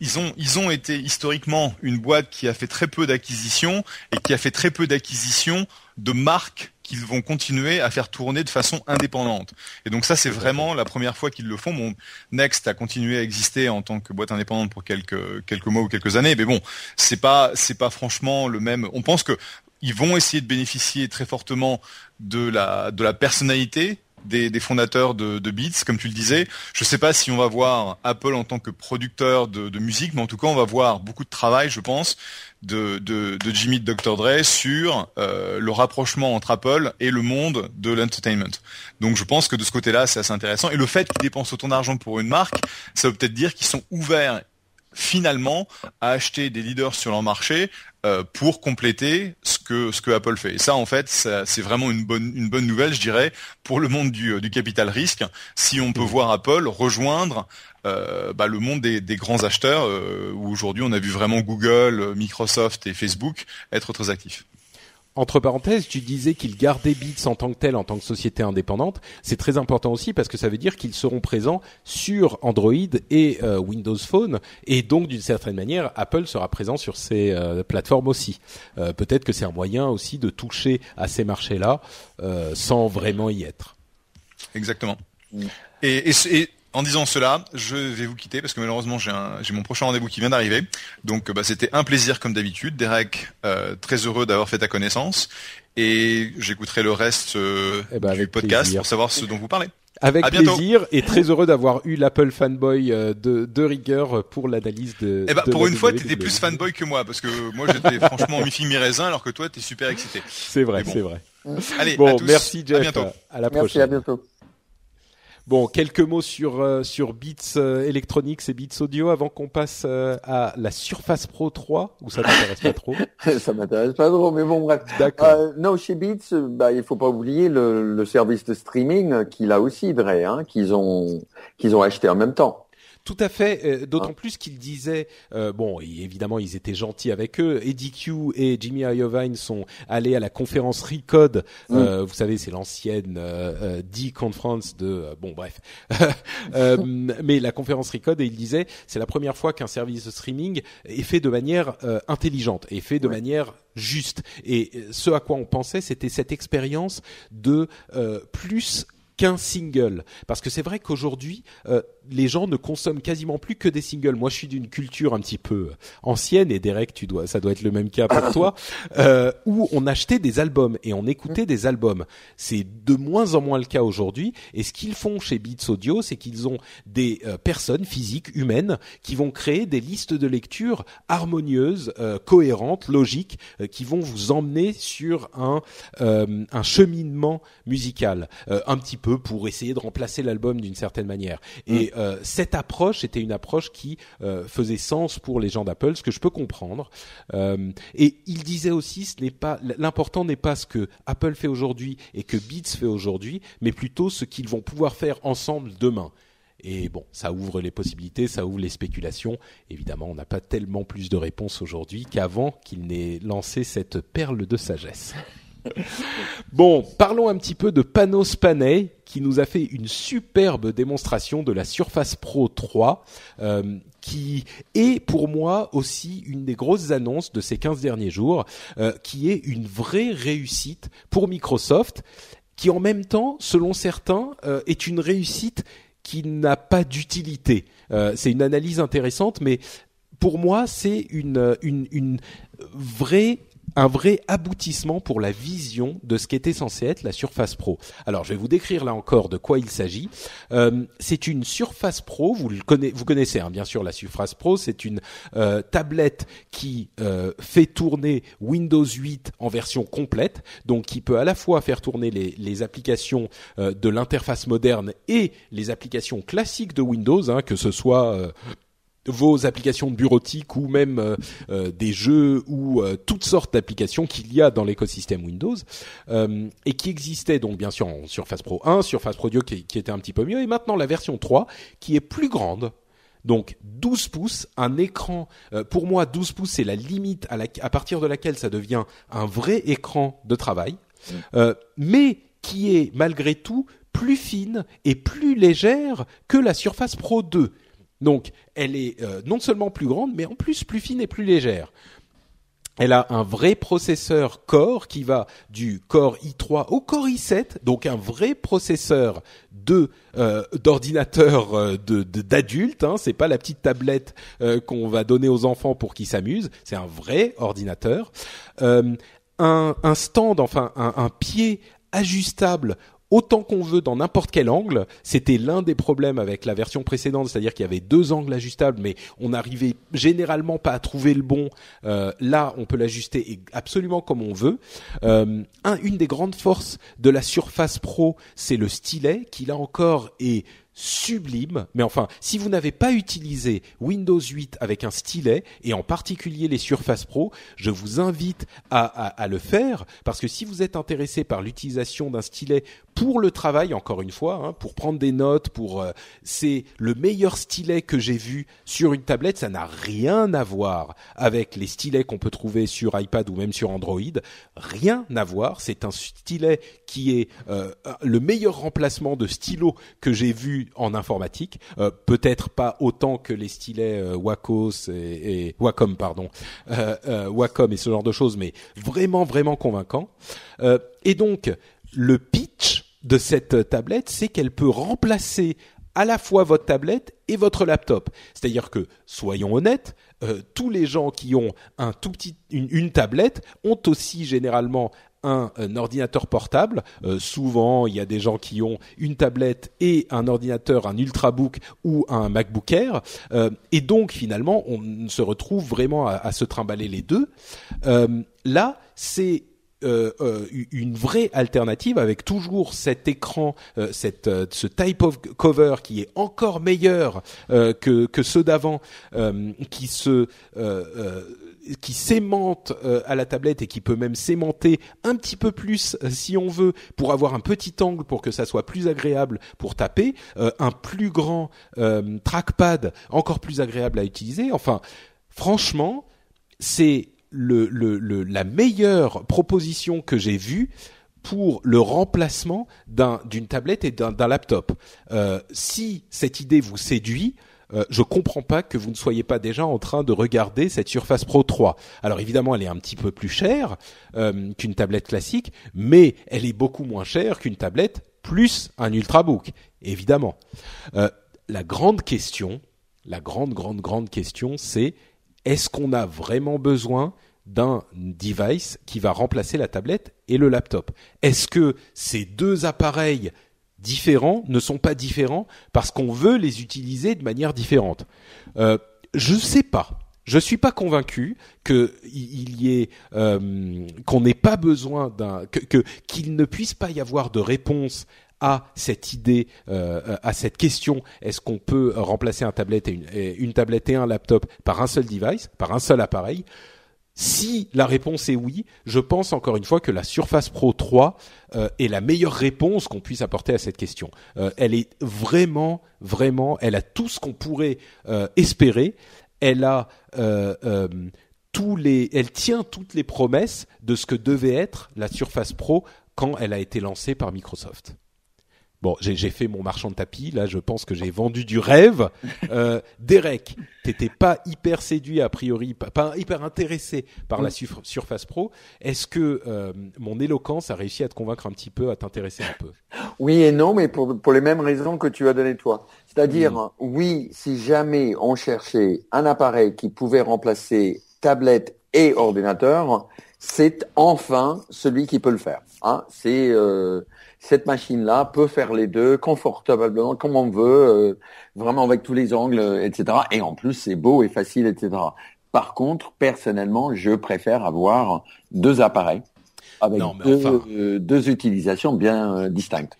ils ont ils ont été historiquement une boîte qui a fait très peu d'acquisitions et qui a fait très peu d'acquisitions de marques qu'ils vont continuer à faire tourner de façon indépendante. Et donc ça c'est vraiment la première fois qu'ils le font. Bon, Next a continué à exister en tant que boîte indépendante pour quelques quelques mois ou quelques années, mais bon, c'est pas c'est pas franchement le même. On pense que ils vont essayer de bénéficier très fortement de la de la personnalité des, fondateurs de, Beats, comme tu le disais. Je sais pas si on va voir Apple en tant que producteur de, musique, mais en tout cas on va voir beaucoup de travail, je pense, de Jimmy de Dr Dre sur euh, le rapprochement entre Apple et le monde de l'entertainment. Donc je pense que de ce côté-là, c'est assez intéressant. Et le fait qu'ils dépensent autant d'argent pour une marque, ça veut peut-être dire qu'ils sont ouverts finalement à acheter des leaders sur leur marché euh, pour compléter ce que ce que Apple fait. Et ça, en fait, c'est vraiment une bonne une bonne nouvelle, je dirais, pour le monde du, du capital risque. Si on peut voir Apple rejoindre euh, bah, le monde des, des grands acheteurs, euh, où aujourd'hui on a vu vraiment Google, Microsoft et Facebook être très actifs. Entre parenthèses, tu disais qu'ils gardaient Beats en tant que tel, en tant que société indépendante. C'est très important aussi parce que ça veut dire qu'ils seront présents sur Android et euh, Windows Phone, et donc d'une certaine manière, Apple sera présent sur ces euh, plateformes aussi. Euh, Peut-être que c'est un moyen aussi de toucher à ces marchés-là euh, sans vraiment y être. Exactement. Et, et, et en disant cela, je vais vous quitter parce que malheureusement j'ai un- j'ai mon prochain rendez-vous qui vient d'arriver. Donc bah, c'était un plaisir comme d'habitude. Derek, euh, très heureux d'avoir fait ta connaissance. Et j'écouterai le reste euh, Eh ben, du avec podcast plaisir. pour savoir ce dont vous parlez. Avec À bientôt. plaisir et très heureux d'avoir eu l'Apple fanboy euh, de, de rigueur pour l'analyse de. Eh ben, de pour la une fois, WWE. t'étais plus fanboy que moi parce que moi j'étais franchement mi-fille mi-raisin alors que toi t'es super excité. C'est vrai, bon. c'est vrai. Allez, à Bon, tous. merci Jeff. À bientôt. À la Merci, prochaine. à bientôt. Bon, quelques mots sur euh, sur Beats euh, Electronics et Beats Audio avant qu'on passe euh, à la Surface Pro 3 où ça t'intéresse pas trop. ça m'intéresse pas trop, mais bon, bref. D'accord. Euh, non, chez Beats, euh, bah, il faut pas oublier le, le service de streaming qu'il a aussi, Dre, hein, qu'ils ont qu'ils ont acheté en même temps. Tout à fait. euh, D'autant plus qu'ils disaient, euh, bon, évidemment, ils étaient gentils avec eux. Eddie Q et Jimmy Iovine sont allés à la conférence Recode. Euh, Vous savez, c'est l'ancienne euh, euh, D-Conference de, euh, bon, bref. Euh, mais la conférence Recode, et ils disaient, c'est la première fois qu'un service de streaming est fait de manière euh, intelligente, est fait de Ouais. manière juste. Et ce à quoi on pensait, c'était cette expérience de euh, plus qu'un single. Parce que c'est vrai qu'aujourd'hui, euh, les gens ne consomment quasiment plus que des singles. Moi, je suis d'une culture un petit peu ancienne et Derek, tu dois, ça doit être le même cas pour toi, euh, où on achetait des albums et on écoutait des albums. C'est de moins en moins le cas aujourd'hui. Et ce qu'ils font chez Beats Audio, c'est qu'ils ont des euh, personnes physiques, humaines, qui vont créer des listes de lecture harmonieuses, euh, cohérentes, logiques, euh, qui vont vous emmener sur un un cheminement musical, un petit peu pour essayer de remplacer l'album d'une certaine manière. Et euh, cette approche était une approche qui euh, faisait sens pour les gens d'Apple, ce que je peux comprendre. Euh, et il disait aussi, ce n'est pas l'important n'est pas ce que Apple fait aujourd'hui et que Beats fait aujourd'hui, mais plutôt ce qu'ils vont pouvoir faire ensemble demain. Et bon, ça ouvre les possibilités, ça ouvre les spéculations. Évidemment, on n'a pas tellement plus de réponses aujourd'hui qu'avant qu'il n'ait lancé cette perle de sagesse. Bon, parlons un petit peu de Panos Panay qui nous a fait une superbe démonstration de la Surface Pro 3 euh, qui est pour moi aussi une des grosses annonces de ces 15 derniers jours euh, qui est une vraie réussite pour Microsoft qui en même temps, selon certains, euh, est une réussite qui n'a pas d'utilité. c'est une analyse intéressante, mais pour moi, c'est une, une, une vraie un vrai aboutissement pour la vision de ce qu'était censé être la Surface Pro. Alors, je vais vous décrire là encore de quoi il s'agit. Euh, c'est une Surface Pro, vous le connaissez, vous connaissez hein, bien sûr la Surface Pro, c'est une euh, tablette qui euh, fait tourner Windows 8 en version complète, donc qui peut à la fois faire tourner les, les applications de l'interface moderne et les applications classiques de Windows, hein, que ce soit vos applications bureautiques ou même euh, euh, des jeux ou euh, toutes sortes d'applications qu'il y a dans l'écosystème Windows et qui existaient donc bien sûr en Surface Pro 1, Surface Pro 2 qui, qui, était un petit peu mieux et maintenant la version 3 qui est plus grande. Donc 12 pouces, un écran. pour moi, 12 pouces c'est la limite à, la, à, partir de laquelle ça devient un vrai écran de travail, mais qui est malgré tout plus fine et plus légère que la Surface Pro 2 donc, elle est euh, non seulement plus grande, mais en plus plus fine et plus légère. Elle a un vrai processeur Core qui va du Core i3 au Core i7, donc un vrai processeur euh, d'ordinateur euh, de d'adulte. Hein, c'est pas la petite tablette qu'on va donner aux enfants pour qu'ils s'amusent. C'est un vrai ordinateur. un, un stand, enfin un, un pied ajustable autant qu'on veut dans n'importe quel angle. C'était l'un des problèmes avec la version précédente, c'est-à-dire qu'il y avait deux angles ajustables, mais on n'arrivait généralement pas à trouver le bon. Euh, là, on peut l'ajuster absolument comme on veut. Euh, un, une des grandes forces de la Surface Pro, c'est le stylet, qui là encore est sublime. Mais enfin, si vous n'avez pas utilisé Windows 8 avec un stylet, et en particulier les Surface Pro, je vous invite à, le faire, parce que si vous êtes intéressé par l'utilisation d'un stylet pour le travail, encore une fois, hein, pour prendre des notes, pour euh, c'est le meilleur stylet que j'ai vu sur une tablette. Ça n'a rien à voir avec les stylets qu'on peut trouver sur iPad ou même sur Android. Rien à voir. C'est un stylet qui est euh, le meilleur remplacement de stylo que j'ai vu en informatique, euh, peut-être pas autant que les stylets euh, Wacom pardon, euh, Wacom et ce genre de choses, mais vraiment vraiment convaincant. et donc le pitch de cette tablette, c'est qu'elle peut remplacer à la fois votre tablette et votre laptop. C'est-à-dire que, soyons honnêtes, tous les gens qui ont un tout petit, une, tablette ont aussi généralement un, ordinateur portable. Euh, souvent, il y a des gens qui ont une tablette et un ordinateur, un ultrabook ou un MacBook Air. Euh, et donc, finalement, on se retrouve vraiment à, se trimballer les deux. Euh, là, c'est une vraie alternative avec toujours cet écran, cette, ce type of cover qui est encore meilleur que, que ceux d'avant, qui se qui s'aimante euh, à la tablette et qui peut même s'aimanter un petit peu plus euh, si on veut pour avoir un petit angle pour que ça soit plus agréable pour taper, euh, un plus grand trackpad encore plus agréable à utiliser. Enfin, franchement, c'est le, le, le, la meilleure proposition que j'ai vue pour le remplacement d'une tablette et d'un laptop. si cette idée vous séduit, euh, je comprends pas que vous ne soyez pas déjà en train de regarder cette Surface Pro 3. Alors évidemment, elle est un petit peu plus chère euh, qu'une tablette classique, mais elle est beaucoup moins chère qu'une tablette plus un ultrabook, évidemment. Euh, la grande question, la grande, grande, grande question, c'est est-ce qu'on a vraiment besoin d'un device qui va remplacer la tablette et le laptop? Est-ce que ces deux appareils différents ne sont pas différents parce qu'on veut les utiliser de manière différente. Euh, Je sais pas. Je suis pas convaincu que il y ait euh, qu'on n'ait pas besoin que qu'il ne puisse pas y avoir de réponse à cette idée, euh, à cette question, est-ce qu'on peut remplacer un tablette et une, une, tablette et un laptop par un seul device, par un seul appareil? Si la réponse est oui, je pense encore une fois que la Surface Pro 3 euh, est la meilleure réponse qu'on puisse apporter à cette question. Euh, elle est vraiment, vraiment, elle a tout ce qu'on pourrait euh, espérer. Elle a tous les, elle tient toutes les promesses de ce que devait être la Surface Pro quand elle a été lancée par Microsoft. Bon, j'ai fait mon marchand de tapis. Là, je pense que j'ai vendu du rêve. Euh, Derek, t'étais pas hyper séduit a priori, pas, pas hyper intéressé par la Surface Pro. Est-ce que euh, mon éloquence a réussi à te convaincre un petit peu, à t'intéresser un peu? Oui et non, mais pour, pour les mêmes raisons que tu as donné toi. C'est-à-dire, mm. oui, si jamais on cherchait un appareil qui pouvait remplacer tablette et ordinateur, c'est enfin celui qui peut le faire. Hein c'est euh, cette machine-là peut faire les deux confortablement, comme on veut, euh, vraiment avec tous les angles, etc. Et en plus, c'est beau et facile, etc. Par contre, personnellement, je préfère avoir deux appareils avec deux, deux, utilisations bien euh, distinctes.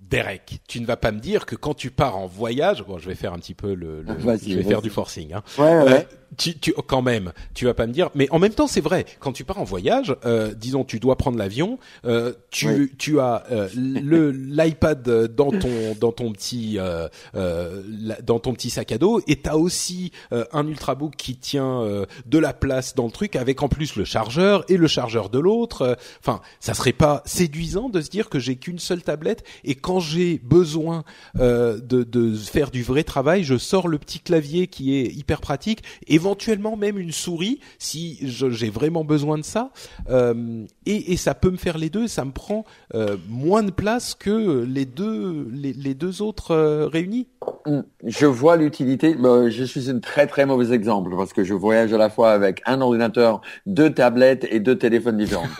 Derek, tu ne vas pas me dire que quand tu pars en voyage, bon, je vais faire un petit peu le, je vais faire du forcing. Hein. Ouais, ouais. Euh, tu, tu, quand même, tu vas pas me dire, mais en même temps, c'est vrai. Quand tu pars en voyage, euh, disons, tu dois prendre l'avion, euh, tu, tu as euh, le l'iPad dans ton dans ton petit euh, euh dans ton petit sac à dos, et t'as aussi un ultrabook qui tient de la place dans le truc, avec en plus le chargeur et le chargeur de l'autre. Enfin, ça serait pas séduisant de se dire que j'ai qu'une seule tablette et quand j'ai besoin de, de faire du vrai travail, je sors le petit clavier qui est hyper pratique et éventuellement même une souris si j'ai vraiment besoin de ça. Euh, et, et, ça peut me faire les deux. Ça me prend euh, moins de place que les deux les, les deux autres euh, réunis. Mm. Je vois l'utilité. Je suis un très très mauvais exemple parce que je voyage à la fois avec un ordinateur, deux tablettes et deux téléphones différents.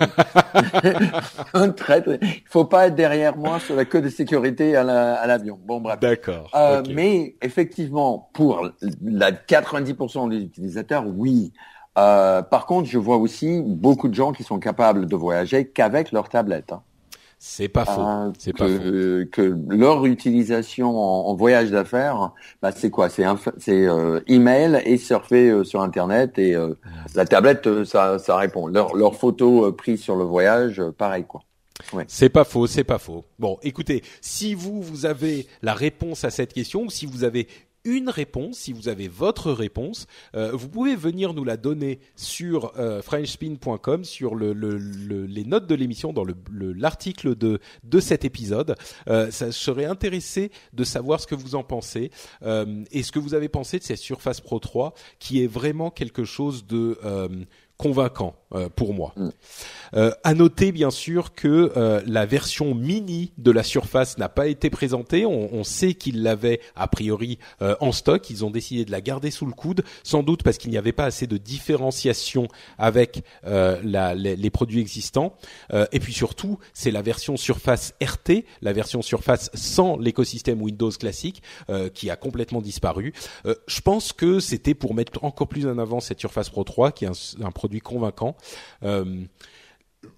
très, très... Il faut pas être derrière moi sur la queue de sécurité à l'avion. bon bref. D'accord. Euh, Mais effectivement, pour la 90% des utilisateurs, oui. Euh, par contre, je vois aussi beaucoup de gens qui sont capables de voyager qu'avec leur tablette. Hein. C'est pas faux. Euh, c'est pas faux. Que leur utilisation en, voyage d'affaires, bah c'est quoi? C'est c'est euh, email et surfer euh, sur internet et euh, la tablette ça ça répond. Leurs leur photos prises sur le voyage, pareil quoi. Ouais. C'est pas faux, c'est pas faux. Bon, écoutez, si vous vous avez la réponse à cette question ou si vous avez une réponse, si vous avez votre réponse, euh, vous pouvez venir nous la donner sur euh, frenchspin.com, sur le, le, les notes de l'émission, dans l'article de, de cet épisode. Euh, ça serait intéressé de savoir ce que vous en pensez euh, et ce que vous avez pensé de cette Surface Pro 3, qui est vraiment quelque chose de euh, convaincant euh, pour moi. Mm. Euh, à noter bien sûr que euh, la version mini de la Surface n'a pas été présentée. On, on sait qu'ils l'avaient a priori euh, en stock. Ils ont décidé de la garder sous le coude, sans doute parce qu'il n'y avait pas assez de différenciation avec la, les, les, produits existants. et puis surtout, c'est la version Surface RT, la version Surface sans l'écosystème Windows classique, qui a complètement disparu. je pense que c'était pour mettre encore plus en avant cette Surface Pro 3, qui est un, un produit convaincant. Euh,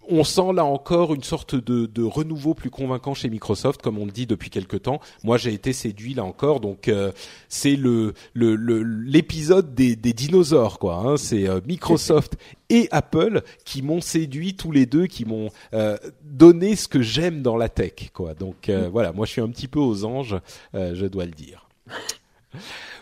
on sent là encore une sorte de, de, renouveau plus convaincant chez Microsoft, comme on le dit depuis quelque temps. Moi, j'ai été séduit là encore, donc euh, c'est le l'épisode le, des, des, dinosaures, quoi. Hein. C'est euh, Microsoft et Apple qui m'ont séduit tous les deux, qui m'ont euh, donné ce que j'aime dans la tech, quoi. Donc mm. voilà, moi je suis un petit peu aux anges, je dois le dire.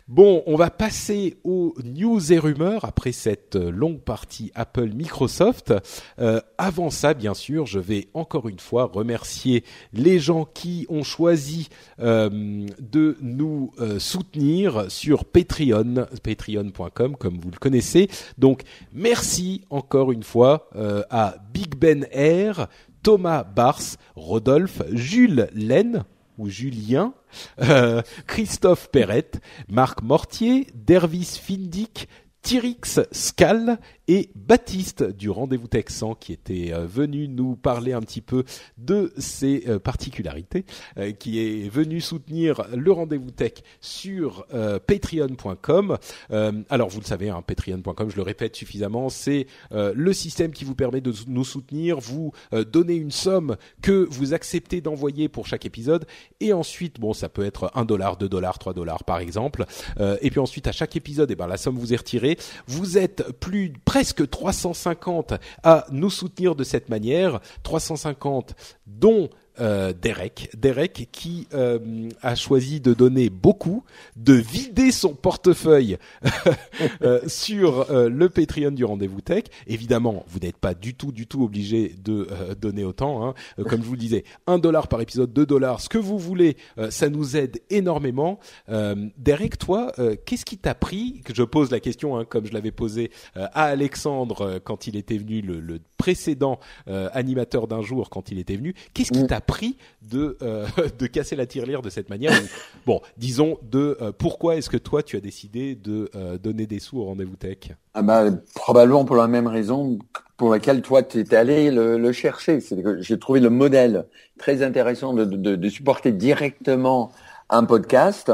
Bon, on va passer aux news et rumeurs après cette euh, longue partie Apple Microsoft. Euh, avant ça, bien sûr, je vais encore une fois remercier les gens qui ont choisi euh, de nous soutenir sur Patreon, patreon.com comme vous le connaissez. Donc, merci encore une fois à Big Ben Air, Thomas Bars, Rodolphe, Jules Laine, ou Julien, euh, Christophe Perrette, Marc Mortier, Dervis Findic, Tyrix Scal et Baptiste du Rendez-vous Texan qui était euh, venu nous parler un petit peu de ses euh, particularités, euh, qui est venu soutenir le Rendez-vous Tech sur patreon.com. alors vous le savez, hein, patreon.com, je le répète suffisamment, c'est le système qui vous permet de nous soutenir, vous donner une somme que vous acceptez d'envoyer pour chaque épisode et ensuite, bon, ça peut être 1 dollar, 2 dollars, 3 dollars par exemple, et puis ensuite à chaque épisode, eh ben la somme vous est retirée. Vous êtes plus près presque 350 à nous soutenir de cette manière, 350 dont euh, Derek, Derek qui euh, a choisi de donner beaucoup, de vider son portefeuille euh, sur le Patreon du Rendez-vous Tech. Évidemment, vous n'êtes pas du tout, du tout obligé de donner autant. Hein. comme je vous le disais, un dollar par épisode, deux dollars, ce que vous voulez, ça nous aide énormément. Derek, toi, qu'est-ce qui t'a pris? Que je pose la question, hein, comme je l'avais posé à Alexandre quand il était venu, le, le précédent animateur d'un jour quand il était venu. Qu'est-ce qui mm. t'a pris de euh, de casser la tirelire de cette manière. bon, disons de euh, pourquoi est-ce que toi tu as décidé de euh, donner des sous au rendez-vous tech? Ah bah, probablement pour la même raison pour laquelle toi tu étais allé le, chercher. C'est que j'ai trouvé le modèle très intéressant de, de, de supporter directement un podcast.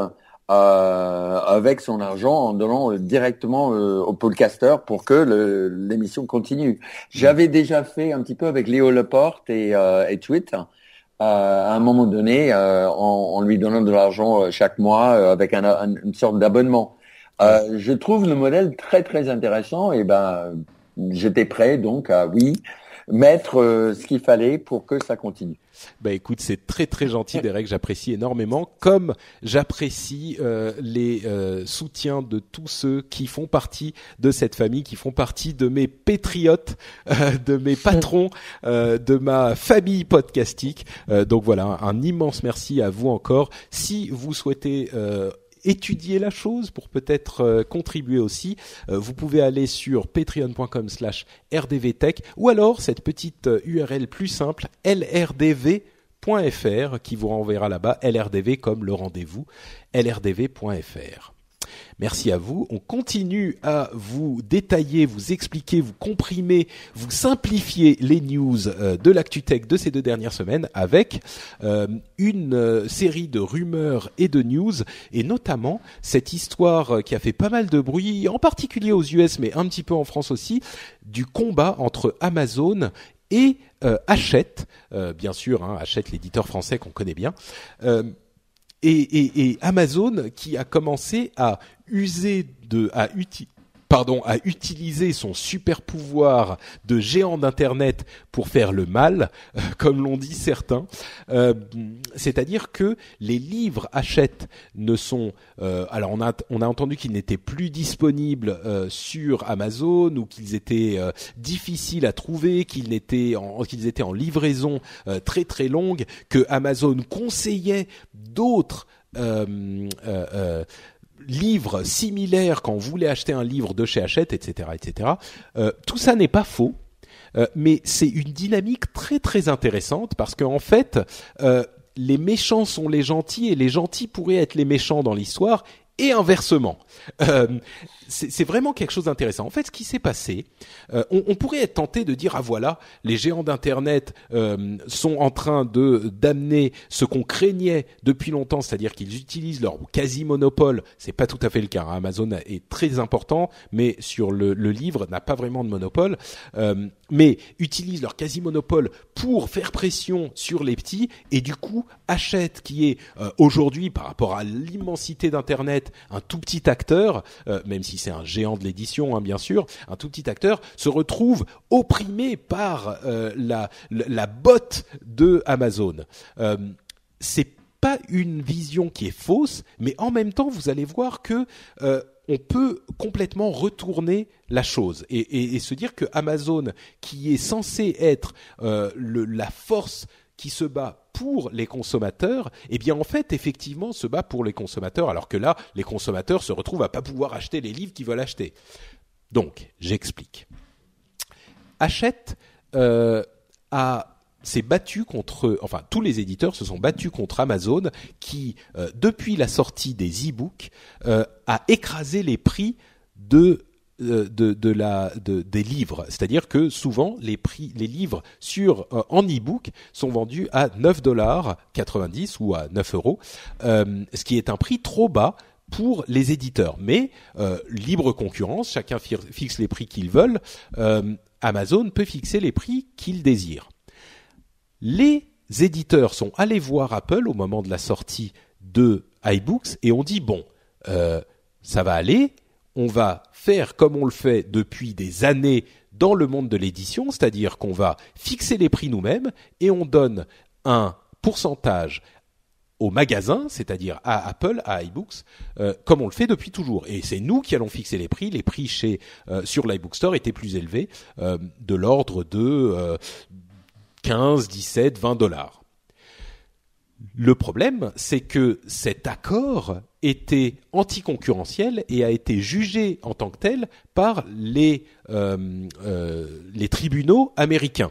Euh, avec son argent en donnant directement au podcaster pour que l'émission continue. J'avais déjà fait un petit peu avec Léo Leporte et, et Tweet à un moment donné euh, en, lui donnant de l'argent euh, chaque mois euh, avec un, une sorte d'abonnement. je trouve le modèle très très intéressant et ben j'étais prêt donc à oui mettre ce qu'il fallait pour que ça continue. Bah écoute, c'est très très gentil Derek, j'apprécie énormément, comme j'apprécie euh, les euh, soutiens de tous ceux qui font partie de cette famille, qui font partie de mes patriotes, euh, de mes patrons, de ma famille podcastique. donc voilà, un immense merci à vous encore. Si vous souhaitez étudier la chose pour peut-être euh, contribuer aussi, euh, vous pouvez aller sur patreon.com slash rdvtech ou alors cette petite URL euh, plus simple lrdv.fr qui vous renverra là-bas lrdv comme le rendez-vous lrdv.fr. Merci à vous. On continue à vous détailler, vous expliquer, vous comprimer, vous simplifier les news euh, de l'ActuTech de ces deux dernières semaines avec euh, une euh, série de rumeurs et de news et notamment cette histoire qui a fait pas mal de bruit, en particulier aux US mais un petit peu en France aussi, du combat entre Amazon et Hachette, bien sûr, hein, Hachette l'éditeur français qu'on connaît bien et, Amazon qui a commencé à user de à pardon, à utiliser son super pouvoir de géant d'internet pour faire le mal, euh, comme l'ont dit certains. Euh, c'est-à-dire que les livres achètent ne sont, euh, alors on a on a entendu qu'ils n'étaient plus disponibles sur Amazon ou qu'ils étaient difficiles à trouver, qu'ils étaient en qu'ils étaient en livraison très très longue, que Amazon conseillait d'autres livres similaires quand on voulait acheter un livre de chez Hachette, etc., etc. Euh, tout ça n'est pas faux, euh, mais c'est une dynamique très très intéressante parce qu'en fait, euh, les méchants sont les gentils et les gentils pourraient être les méchants dans l'histoire et inversement. Euh, c'est vraiment quelque chose d'intéressant. En fait, ce qui s'est passé, euh, on, pourrait être tenté de dire ah voilà, les géants d'internet euh, sont en train de d'amener ce qu'on craignait depuis longtemps, c'est-à-dire qu'ils utilisent leur quasi monopole. C'est pas tout à fait le cas. Hein. Amazon est très important, mais sur le, livre n'a pas vraiment de monopole. Euh, mais utilisent leur quasi monopole pour faire pression sur les petits et du coup achètent qui est aujourd'hui par rapport à l'immensité d'internet un tout petit acteur, même si c'est un géant de l'édition, hein, bien sûr, un tout petit acteur se retrouve opprimé par euh, la, botte de Amazon. Euh, c'est pas une vision qui est fausse, mais en même temps, vous allez voir que on peut complètement retourner la chose et, se dire que Amazon, qui est censé être la force qui se bat pour les consommateurs, eh bien en fait effectivement se bat pour les consommateurs, alors que là les consommateurs se retrouvent à pas pouvoir acheter les livres qu'ils veulent acheter. Donc j'explique. Hachette euh, a s'est battu contre, enfin tous les éditeurs se sont battus contre Amazon qui, depuis la sortie des e-books, a écrasé les prix de de, de, des livres, c'est-à-dire que souvent les prix les livres sur euh, en e-book sont vendus à 9 dollars 90 ou à 9 euros, euh, ce qui est un prix trop bas pour les éditeurs. Mais euh, libre concurrence, chacun fixe les prix qu'ils veulent. Amazon peut fixer les prix qu'il désire. Les éditeurs sont allés voir Apple au moment de la sortie de iBooks et ont dit bon, ça va aller, on va faire comme on le fait depuis des années dans le monde de l'édition, c'est-à-dire qu'on va fixer les prix nous-mêmes et on donne un pourcentage au magasin, c'est-à-dire à Apple, à iBooks, euh, comme on le fait depuis toujours. Et c'est nous qui allons fixer les prix. Les prix chez euh, sur l'iBook Store étaient plus élevés, euh, de l'ordre de 15, 17, 20 dollars. Le problème, c'est que cet accord était anticoncurrentiel et a été jugé en tant que tel par les, euh, euh, les tribunaux américains.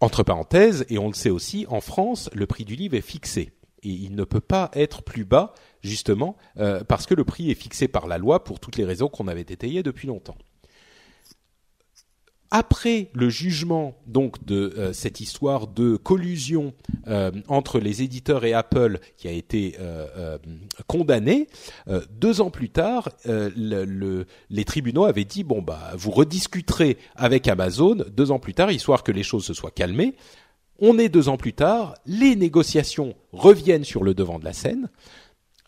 Entre parenthèses, et on le sait aussi, en France, le prix du livre est fixé. Et il ne peut pas être plus bas, justement, euh, parce que le prix est fixé par la loi pour toutes les raisons qu'on avait étayées depuis longtemps après le jugement donc de euh, cette histoire de collusion euh, entre les éditeurs et Apple qui a été euh, condamné, deux ans plus tard, les tribunaux avaient dit bon bah vous rediscuterez avec Amazon deux ans plus tard, histoire que les choses se soient calmées. On est deux ans plus tard, les négociations reviennent sur le devant de la scène.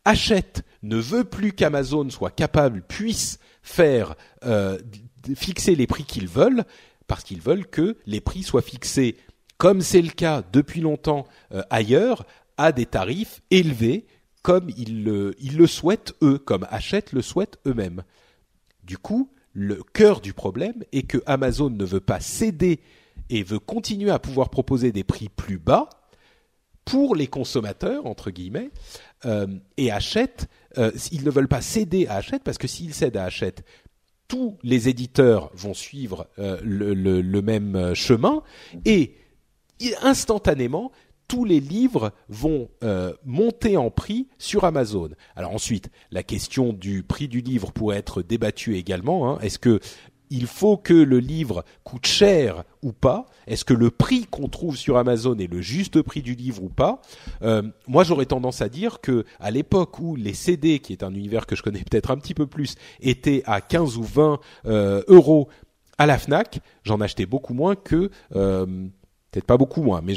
Hachette ne veut plus qu'Amazon soit capable, puisse faire fixer les prix qu'ils veulent parce qu'ils veulent que les prix soient fixés, comme c'est le cas depuis longtemps euh, ailleurs, à des tarifs élevés, comme ils le, souhaitent eux, comme Hachette le souhaitent eux-mêmes. Du coup, le cœur du problème est que Amazon ne veut pas céder et veut continuer à pouvoir proposer des prix plus bas pour les consommateurs entre guillemets euh, et Hachette, euh, ils ne veulent pas céder à Hachette parce que s'ils cèdent à Hachette, tous les éditeurs vont suivre euh, le, même euh, chemin et instantanément tous les livres vont euh, monter en prix sur Amazon. Alors ensuite, la question du prix du livre pourrait être débattue également. Hein. Est-ce que il faut que le livre coûte cher ou pas Est-ce que le prix qu'on trouve sur Amazon est le juste prix du livre ou pas euh, Moi, j'aurais tendance à dire que à l'époque où les CD, qui est un univers que je connais peut-être un petit peu plus, étaient à 15 ou 20 euh, euros à la Fnac, j'en achetais beaucoup moins que euh, peut-être pas beaucoup moins, mais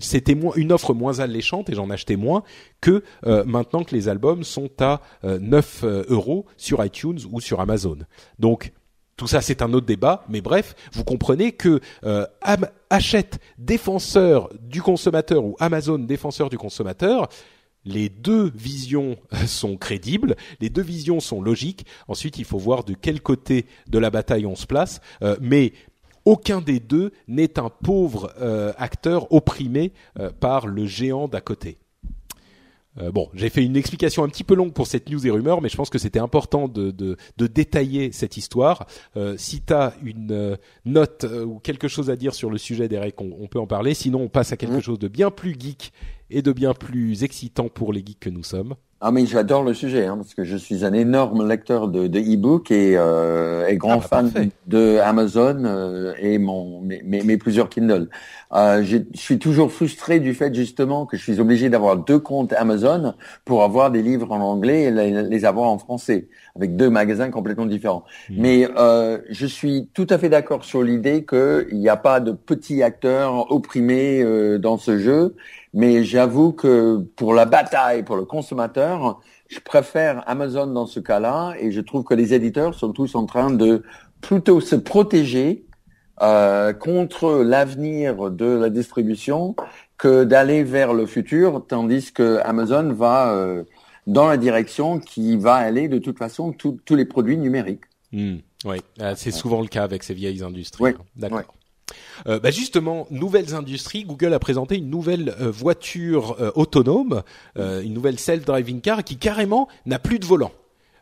c'était une offre moins alléchante et j'en achetais moins que maintenant que les albums sont à 9 euros sur iTunes ou sur Amazon. Donc tout ça, c'est un autre débat, mais bref, vous comprenez que euh, achète défenseur du consommateur ou Amazon défenseur du consommateur, les deux visions sont crédibles, les deux visions sont logiques. Ensuite, il faut voir de quel côté de la bataille on se place, euh, mais aucun des deux n'est un pauvre euh, acteur opprimé euh, par le géant d'à côté. Euh, bon, j'ai fait une explication un petit peu longue pour cette news et rumeur, mais je pense que c'était important de, de, de, détailler cette histoire. Euh, si tu as une euh, note euh, ou quelque chose à dire sur le sujet, Derek, on, on peut en parler. Sinon, on passe à quelque mmh. chose de bien plus geek et de bien plus excitant pour les geeks que nous sommes. Ah mais j'adore le sujet hein, parce que je suis un énorme lecteur de, de e-book et, euh, et grand ah, bah, fan de Amazon euh, et mon mes, mes, plusieurs Kindle. Euh, je suis toujours frustré du fait justement que je suis obligé d'avoir deux comptes Amazon pour avoir des livres en anglais et les, avoir en français avec deux magasins complètement différents. Hmm. Mais euh, je suis tout à fait d'accord sur l'idée qu'il n'y a pas de petits acteurs opprimés euh, dans ce jeu mais j'avoue que pour la bataille, pour le consommateur, je préfère Amazon dans ce cas-là et je trouve que les éditeurs sont tous en train de plutôt se protéger euh, contre l'avenir de la distribution que d'aller vers le futur, tandis que Amazon va euh, dans la direction qui va aller de toute façon tous les produits numériques. Hmm, oui, euh, c'est souvent le cas avec ces vieilles industries. Oui, hein. D'accord. Euh, bah justement, nouvelles industries. Google a présenté une nouvelle euh, voiture euh, autonome, une nouvelle self-driving car qui carrément n'a plus de volant.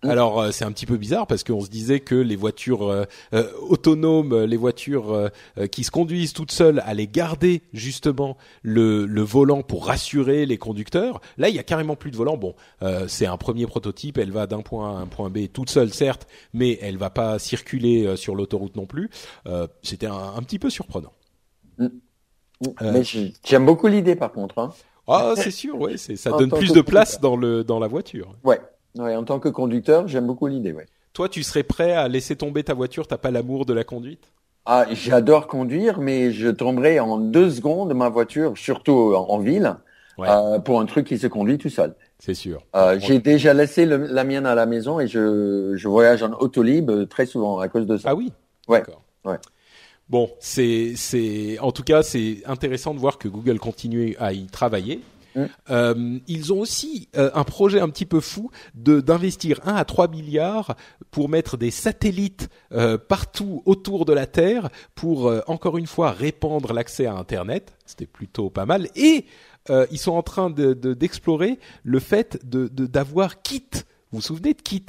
Alors euh, c'est un petit peu bizarre parce qu'on se disait que les voitures euh, euh, autonomes, les voitures qui se conduisent toutes seules, allaient garder justement le, le, volant pour rassurer les conducteurs. Là, il y a carrément plus de volant. Bon, c'est un premier prototype. Elle va d'un point A à un point B toute seule, certes, mais elle va pas circuler sur l'autoroute non plus. C'était un, un, petit peu surprenant. Mm. mais j'aime beaucoup l'idée par contre. Hein. Ah, c'est sûr, ouais, ça donne plus de place dans le dans la voiture. Ouais, Ouais, en tant que conducteur, j'aime beaucoup l'idée. Ouais. Toi, tu serais prêt à laisser tomber ta voiture T'as pas l'amour de la conduite? Ah, j'adore conduire, mais je tomberai en deux secondes ma voiture, surtout en, ville, euh, pour un truc qui se conduit tout seul. C'est sûr. Euh, J'ai déjà laissé la mienne à la maison et je, je voyage en auto libre très souvent à cause de ça. Ah oui? Ouais. Ouais. Bon, c'est c'est en tout cas c'est intéressant de voir que Google continue à y travailler Mm. Euh, ils ont aussi euh, un projet un petit peu fou de d'investir 1 à 3 milliards pour mettre des satellites euh, partout autour de la Terre pour encore une fois répandre l'accès à Internet. C'était plutôt pas mal. Et ils sont en train de d'explorer le fait de d'avoir Kit. Vous vous souvenez de Kit?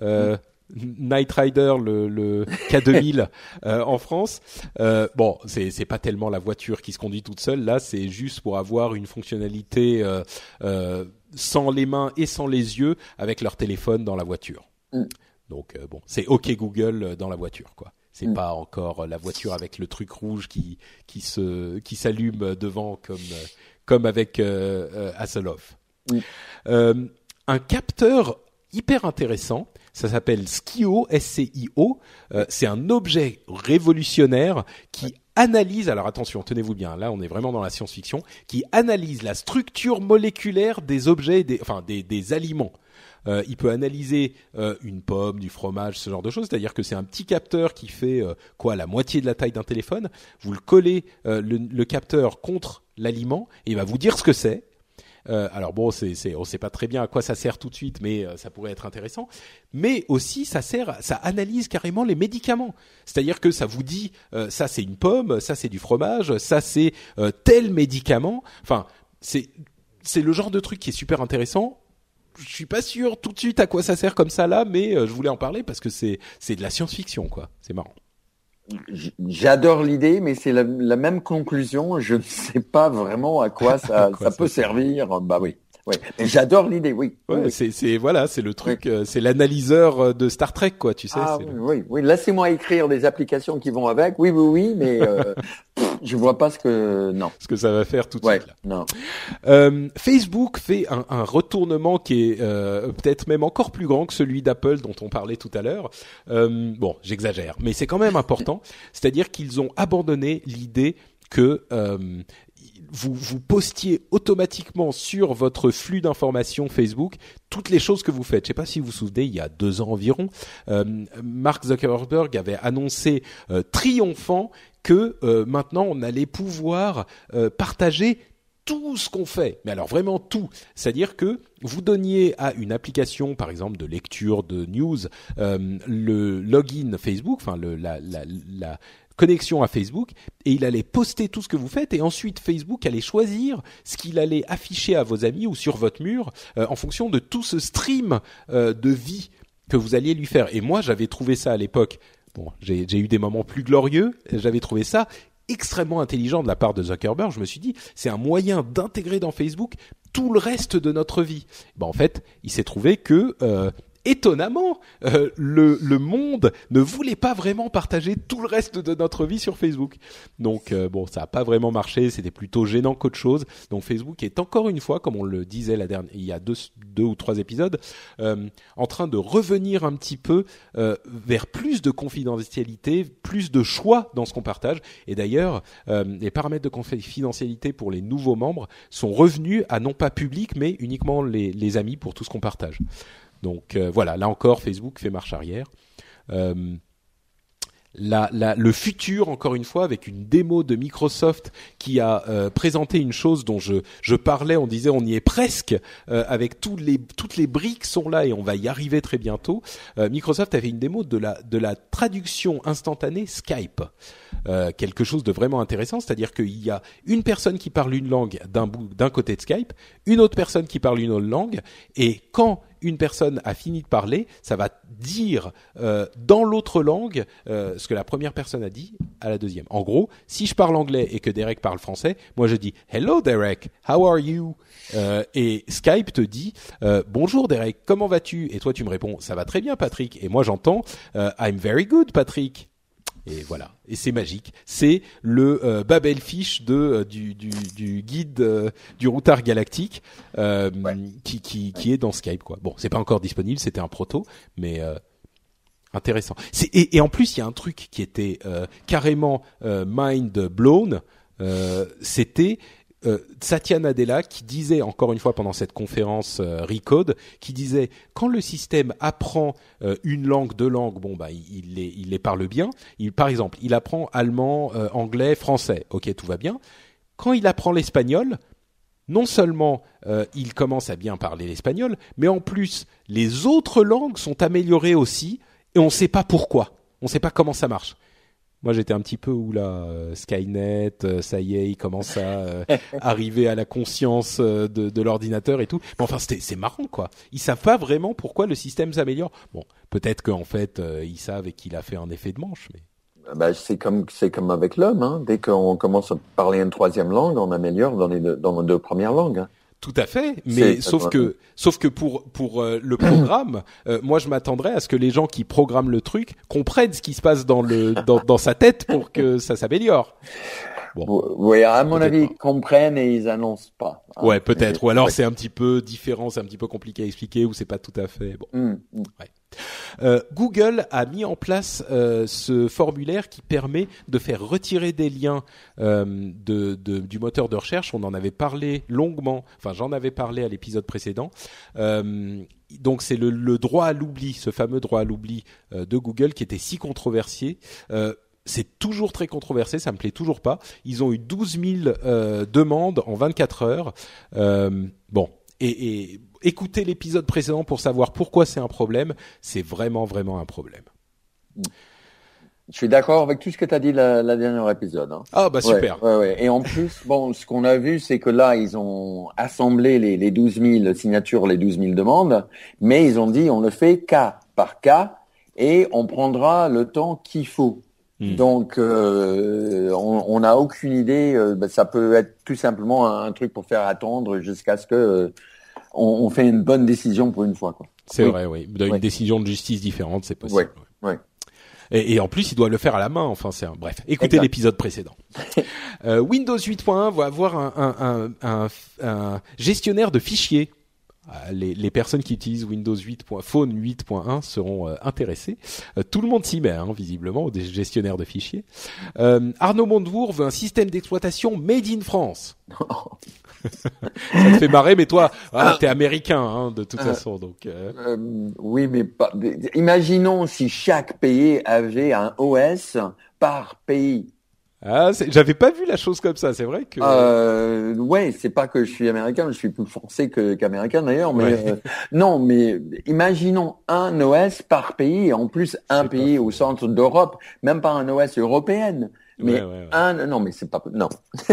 Mm. Night Rider, le, le K2000 euh, en France. Euh, bon, c'est c'est pas tellement la voiture qui se conduit toute seule. Là, c'est juste pour avoir une fonctionnalité euh, euh sans les mains et sans les yeux avec leur téléphone dans la voiture. Mm. Donc bon, c'est OK Google dans la voiture, quoi. C'est mm. pas encore la voiture avec le truc rouge qui qui se qui s'allume devant comme comme avec Hasselhoff. Mm. un capteur hyper intéressant ça s'appelle Skio, S-C-I-O. Euh, c'est un objet révolutionnaire qui analyse, alors attention, tenez-vous bien, là on est vraiment dans la science-fiction, qui analyse la structure moléculaire des objets, des, enfin des, aliments. Euh, il peut analyser euh, une pomme, du fromage, ce genre de choses. C'est-à-dire que c'est un petit capteur qui fait quoi la moitié de la taille d'un téléphone. Vous le collez le, le, capteur contre l'aliment et il va vous dire ce que c'est. Euh, alors bon, c'est, c'est, on sait pas très bien à quoi ça sert tout de suite, mais euh, ça pourrait être intéressant. Mais aussi, ça sert, ça analyse carrément les médicaments. C'est-à-dire que ça vous dit, euh, ça c'est une pomme, ça c'est du fromage, ça c'est tel médicament. Enfin, c'est, c'est le genre de truc qui est super intéressant. Je suis pas sûr tout de suite à quoi ça sert comme ça là, mais je voulais en parler parce que c'est, c'est de la science-fiction quoi. C'est marrant. J'adore l'idée, mais c'est la, même conclusion. Je ne sais pas vraiment à quoi ça, ça peut servir. Bah oui. Ouais. J'adore l'idée, oui. Ouais, c'est voilà, c'est le truc, euh, c'est l'analyseur euh, de Star Trek, quoi, tu sais. Ah, oui, oui, Laissez-moi écrire des applications qui vont avec. Oui, oui, oui, mais euh, je vois pas ce que non. Ce que ça va faire tout de suite. Là. Non. Euh, Facebook fait un, un, retournement qui est euh, peut-être même encore plus grand que celui d'Apple dont on parlait tout à l'heure. Euh, bon, j'exagère, mais c'est quand même important. C'est-à-dire qu'ils ont abandonné l'idée que vous, vous postiez automatiquement sur votre flux d'informations Facebook toutes les choses que vous faites. Je ne sais pas si vous vous souvenez, il y a deux ans environ, euh, Mark Zuckerberg avait annoncé euh, triomphant que euh, maintenant on allait pouvoir euh, partager tout ce qu'on fait, mais alors vraiment tout. C'est-à-dire que vous donniez à une application, par exemple de lecture de news, euh, le login Facebook, enfin la, la, la, connexion à Facebook et il allait poster tout ce que vous faites et ensuite Facebook allait choisir ce qu'il allait afficher à vos amis ou sur votre mur euh, en fonction de tout ce stream euh, de vie que vous alliez lui faire. Et moi, j'avais trouvé ça à l'époque. Bon, j'ai eu des moments plus glorieux. J'avais trouvé ça extrêmement intelligent de la part de Zuckerberg. Je me suis dit, c'est un moyen d'intégrer dans Facebook tout le reste de notre vie. Ben, en fait, il s'est trouvé que euh, étonnamment, euh, le, le, monde ne voulait pas vraiment partager tout le reste de notre vie sur Facebook. Donc euh, bon, ça n'a pas vraiment marché, c'était plutôt gênant qu'autre chose. Donc Facebook est encore une fois, comme on le disait la dernière, il y a deux, deux ou trois épisodes, euh, en train de revenir un petit peu vers plus de confidentialité, plus de choix dans ce qu'on partage. Et d'ailleurs, les paramètres de confidentialité pour les nouveaux membres sont revenus à non pas public, mais uniquement les, les amis pour tout ce qu'on partage. Donc euh, voilà, là encore, Facebook fait marche arrière. Euh, le futur, encore une fois, avec une démo de Microsoft qui a euh, présenté une chose dont je, parlais, on disait on y est presque, avec toutes les briques sont là et on va y arriver très bientôt. Microsoft avait une démo de la, de la traduction instantanée Skype. quelque chose de vraiment intéressant, c'est-à-dire qu'il y a une personne qui parle une langue d'un d'un côté de Skype, une autre personne qui parle une autre langue, et quand une personne a fini de parler, ça va dire euh, dans l'autre langue euh, ce que la première personne a dit à la deuxième. En gros, si je parle anglais et que Derek parle français, moi je dis Hello Derek, how are you? Euh, Et Skype te dit euh, Bonjour Derek, comment vas-tu? Et toi tu me réponds Ça va très bien Patrick. Et moi j'entends euh, I'm very good Patrick. Et voilà, et c'est magique. C'est le euh, Babelfish de euh, du, du, du guide euh, du routard galactique euh, qui, qui, qui est dans Skype quoi. Bon, c'est pas encore disponible, c'était un proto, mais euh, intéressant. Et, et en plus, il y a un truc qui était euh, carrément euh, mind blown. Euh, c'était euh, Satya Nadella qui disait encore une fois pendant cette conférence euh, Recode, qui disait quand le système apprend euh, une langue, deux langues, bon bah il, les, il les parle bien. Par exemple, il apprend allemand, euh, anglais, français. Ok, tout va bien. Quand il apprend l'espagnol, non seulement il commence à bien parler l'espagnol, mais en plus les autres langues sont améliorées aussi, et on ne sait pas pourquoi. On ne sait pas comment ça marche. Moi, j'étais un petit peu où là, euh, Skynet, euh, ça y est, il commence à euh, arriver à la conscience de, de l'ordinateur et tout. Mais enfin, c'est marrant, quoi. Ils savent pas vraiment pourquoi le système s'améliore. Bon, peut-être qu'en fait, ils savent et qu'il a fait un effet de manche, mais Ben, c'est comme c'est comme avec l'homme. Hein. Dès qu'on commence à parler une troisième langue, on améliore dans les deux, dans nos deux premières langues. Tout à fait, mais sauf que sauf que pour pour euh, le programme, euh, moi je m'attendrais à ce que les gens qui programment le truc comprennent ce qui se passe dans le dans, dans sa tête pour que ça s'améliore. Bon. Oui, à mon avis, pas. ils comprennent et ils annoncent pas. hein. Ouais, peut-être. Ou alors Ouais. c'est un petit peu différent, c'est un petit peu compliqué à expliquer, ou c'est pas tout à fait. Bon. Hum, hum. Euh, Google a mis en place euh, ce formulaire qui permet de faire retirer des liens euh, de, du moteur de recherche. On en avait parlé longuement. Enfin, j'en avais parlé à l'épisode précédent. Donc c'est le, droit à l'oubli, ce fameux droit à l'oubli de Google qui était si controversé. C'est toujours très controversé, ça me plaît toujours pas. Ils ont eu 12 000 euh, demandes en 24 heures. Bon, et écoutez l'épisode précédent pour savoir pourquoi c'est un problème. C'est vraiment, vraiment un problème. Je suis d'accord avec tout ce que tu as dit la, la dernière épisode. Hein. Ah bah super. Ouais, ouais, ouais. Et en plus, bon, ce qu'on a vu, c'est que là, ils ont assemblé les, les 12 000 signatures, les 12 000 demandes, mais ils ont dit on le fait cas par cas et on prendra le temps qu'il faut. Hmm. Donc, euh, on n'a aucune idée. euh, ben, ça peut être tout simplement un, un truc pour faire attendre jusqu'à ce que euh, on, on fait une bonne décision pour une fois. Quoi. C'est Oui. vrai, oui. Une Ouais. décision de justice différente, c'est possible. Ouais, ouais. Et, et en plus, il doit le faire à la main. Enfin, c'est un... bref. Écoutez l'épisode précédent. Euh, Windows 8.1 va avoir un, un, un, un, un gestionnaire de fichiers. Ah, Les, les personnes qui utilisent Windows 8. Phone 8.1 seront euh, intéressées. Euh, tout le monde s'y met, hein, visiblement, au gestionnaire de fichiers. Euh, Arnaud Montebourg veut un système d'exploitation made in France. Ça te fait marrer, mais toi, voilà, t'es américain, hein, de toute façon, donc. euh, Euh, oui, mais pas, imaginons si chaque pays avait un OS par pays. Ah, c'est- j'avais pas vu la chose comme ça. C'est vrai que. Euh, ouais, c'est pas que je suis américain, je suis plus français que qu'américain d'ailleurs, mais Ouais. euh, non, mais imaginons un OS par pays, et en plus un pays pas au centre d'Europe, même pas un OS européenne, mais Ouais, ouais, ouais. un, non, mais c'est pas, non.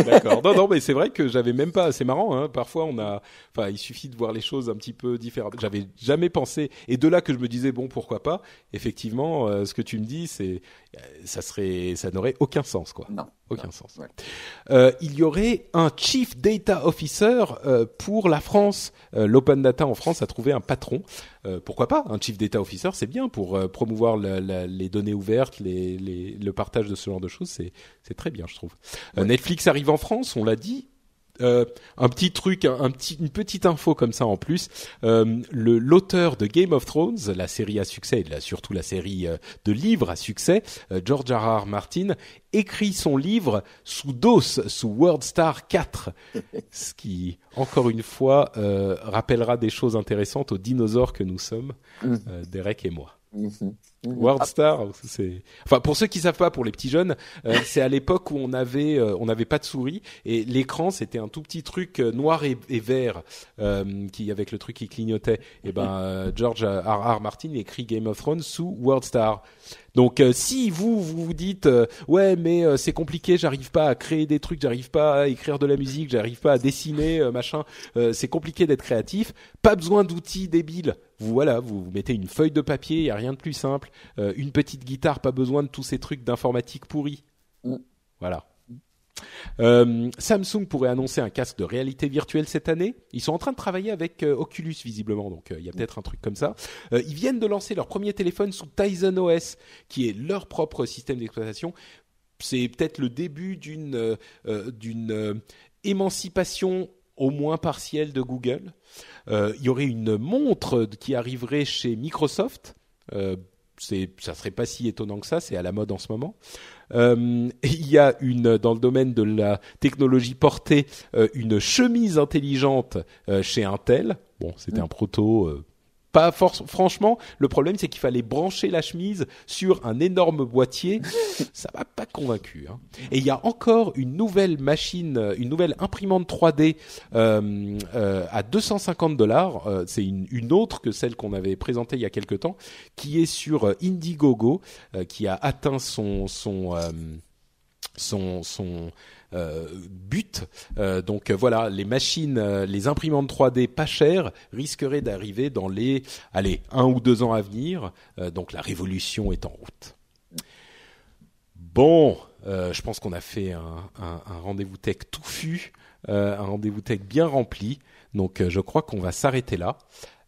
D'accord. Non, non, mais c'est vrai que j'avais même pas. C'est marrant. Hein, parfois, on a. Enfin, il suffit de voir les choses un petit peu différentes. J'avais jamais pensé. Et de là que je me disais bon, pourquoi pas. Effectivement, euh, ce que tu me dis, c'est euh, ça serait, ça n'aurait aucun sens, quoi. Non. Aucun Non. sens. Ouais. Euh, il y aurait un chief data officer euh, pour la France. Euh, L'open data en France a trouvé un patron. Pourquoi pas? Un chief data officer, c'est bien pour promouvoir la- la- les données ouvertes, les, les- le partage de ce genre de choses. C'est très bien, je trouve. Netflix arrive en France, on l'a dit. Euh, un petit truc, un, un petit, une petite info comme ça en plus. Euh, le l'auteur de Game of Thrones, la série à succès, et surtout la série euh, de livres à succès, euh, George R. R. Martin, écrit son livre sous DOS, sous WordStar 4, ce qui, encore une fois, euh, rappellera des choses intéressantes aux dinosaures que nous sommes, euh, Derek et moi. Mhm. WorldStar, c'est enfin pour ceux qui savent pas, pour les petits jeunes, euh, c'est à l'époque où on avait euh, on n'avait pas de souris et l'écran c'était un tout petit truc euh, noir et, et vert qui avec le truc qui clignotait. Et ben George R. R. Martin écrit Game of Thrones sous WorldStar. Donc si vous vous vous dites ouais mais c'est compliqué, j'arrive pas à créer des trucs, j'arrive pas à écrire de la musique, j'arrive pas à dessiner machin, c'est compliqué d'être créatif, pas besoin d'outils débiles vous voilà, vous, mettez une feuille de papier, il y a rien de plus simple, euh, une petite guitare, pas besoin de tous ces trucs d'informatique pourris. Mm. Voilà. Euh, Samsung pourrait annoncer un casque de réalité virtuelle cette année. Ils sont en train de travailler avec euh, Oculus visiblement, donc il y a peut-être un truc comme ça. ils viennent de lancer leur premier téléphone sous Tizen OS, qui est leur propre système d'exploitation. C'est peut-être le début d'une d'une émancipation au moins partielle de Google. Euh, il y aurait une montre qui arriverait chez Microsoft. Euh, c'est, ça serait pas si étonnant que ça, c'est à la mode en ce moment. Euh, il y a une dans le domaine de la technologie portée une chemise intelligente chez Intel. Bon, c'était mm. un proto pas force. Franchement, le problème c'est qu'il fallait brancher la chemise sur un énorme boîtier. Ça m'a pas convaincu. Hein. Et il y a encore une nouvelle machine, une nouvelle imprimante 3D euh, euh, à 250 dollars. Euh, c'est une, autre que celle qu'on avait présentée il y a quelque temps, qui est sur euh, Indiegogo, euh, qui a atteint son son son, son euh, but. Euh, donc euh, voilà, les machines, les imprimantes 3D pas chères risqueraient d'arriver dans les, allez, un ou deux ans à venir. donc la révolution est en route. Bon, je pense qu'on a fait un, rendez-vous tech touffu, un rendez-vous tech bien rempli. Donc je crois qu'on va s'arrêter là.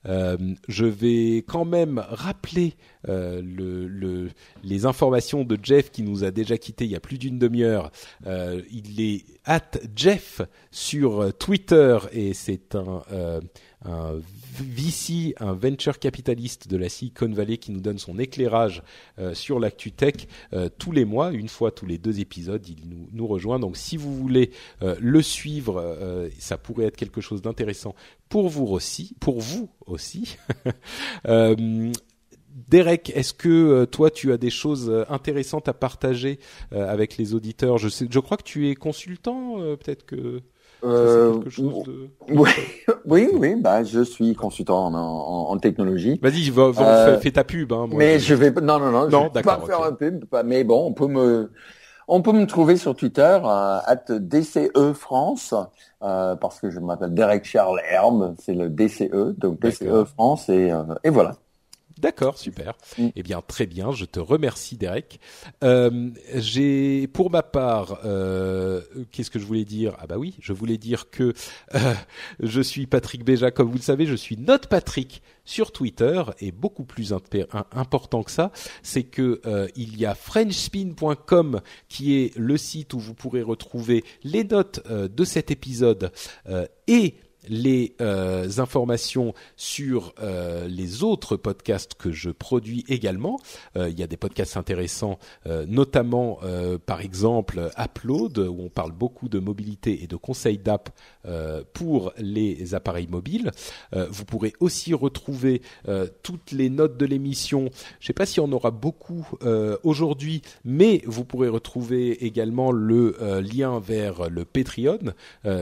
Euh, je vais quand même rappeler euh, le, le, les informations de Jeff qui nous a déjà quitté il y a plus d'une demi-heure. Euh, il est at Jeff sur Twitter et c'est un un VC, un venture capitaliste de la Silicon Valley qui nous donne son éclairage euh, sur l'actu tech euh, tous les mois, une fois tous les deux épisodes, il nous, nous rejoint. Donc si vous voulez euh, le suivre, ça pourrait être quelque chose d'intéressant pour vous aussi, pour vous aussi. Derek, est-ce que toi tu as des choses intéressantes à partager avec les auditeurs? Je sais, je crois que tu es consultant, peut-être que. Euh, oui, oui, bah, je suis consultant en, en, en technologie. Vas-y, va, euh, fais, ta pub. Hein, moi, mais je vais, non, non, non, non je vais pas faire un pub, mais bon, on peut me, on peut me trouver sur Twitter à DCE France euh, parce que je m'appelle Derek Charles Herbe, c'est le DCE, donc DCE France et, euh, et voilà. D'accord, super. Mm. Eh bien, très bien. Je te remercie, Derek. Euh, j'ai, pour ma part, euh, qu'est-ce que je voulais dire? Ah bah oui, je voulais dire que euh, je suis Patrick Béja, comme vous le savez, je suis Note Patrick sur Twitter et beaucoup plus important que ça, c'est que euh, il y a frenchspin.com qui est le site où vous pourrez retrouver les notes de cet épisode et les euh, informations sur euh, les autres podcasts que je produis également. Euh, il y a des podcasts intéressants, notamment par exemple Upload, où on parle beaucoup de mobilité et de conseils d'app pour les appareils mobiles. vous pourrez aussi retrouver toutes les notes de l'émission. Je ne sais pas si on aura beaucoup aujourd'hui, mais vous pourrez retrouver également le lien vers le Patreon,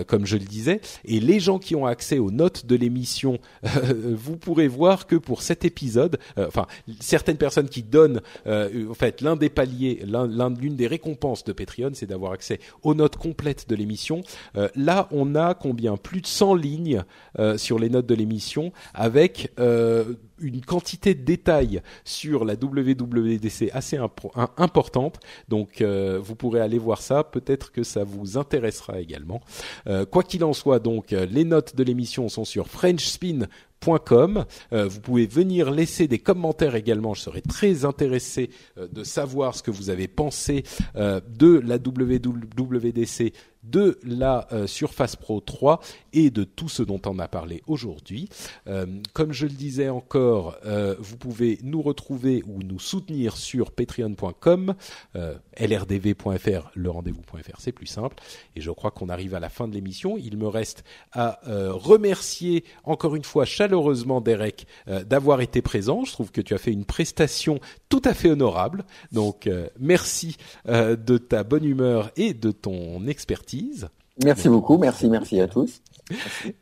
comme je le disais, et les gens qui ont accès aux notes de l'émission, euh, vous pourrez voir que pour cet épisode, euh, enfin certaines personnes qui donnent, euh, en fait, l'un des paliers, l'une des récompenses de Patreon, c'est d'avoir accès aux notes complètes de l'émission. là, on a combien? Plus de 100 lignes sur les notes de l'émission, avec une quantité de détails sur la WWDC assez importante. Donc euh, vous pourrez aller voir ça, peut-être que ça vous intéressera également. Euh, quoi qu'il en soit, donc euh, les notes de l'émission sont sur frenchspin.com. vous pouvez venir laisser des commentaires également. Je serais très intéressé de savoir ce que vous avez pensé de la WWDC de la euh, Surface Pro 3 et de tout ce dont on a parlé aujourd'hui. Euh, comme je le disais encore, euh, vous pouvez nous retrouver ou nous soutenir sur patreon.com, lrdv.fr, le rendez-vous.fr, c'est plus simple. Et je crois qu'on arrive à la fin de l'émission. Il me reste à remercier encore une fois chaleureusement chaleureusement Derek d'avoir été présent. Je trouve que tu as fait une prestation tout à fait honorable. Donc merci de ta bonne humeur et de ton expertise. Merci beaucoup, merci, merci à tous.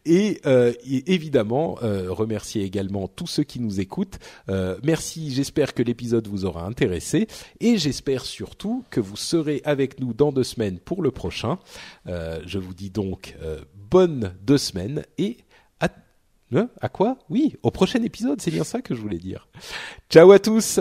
Et, euh, évidemment, euh, remercier également tous ceux qui nous écoutent. Euh, merci, j'espère que l'épisode vous aura intéressé et j'espère surtout que vous serez avec nous dans deux semaines pour le prochain. je vous dis donc bonne deux semaines et à, à quoi? Oui, au prochain épisode, c'est bien ça que je voulais dire. Ciao à tous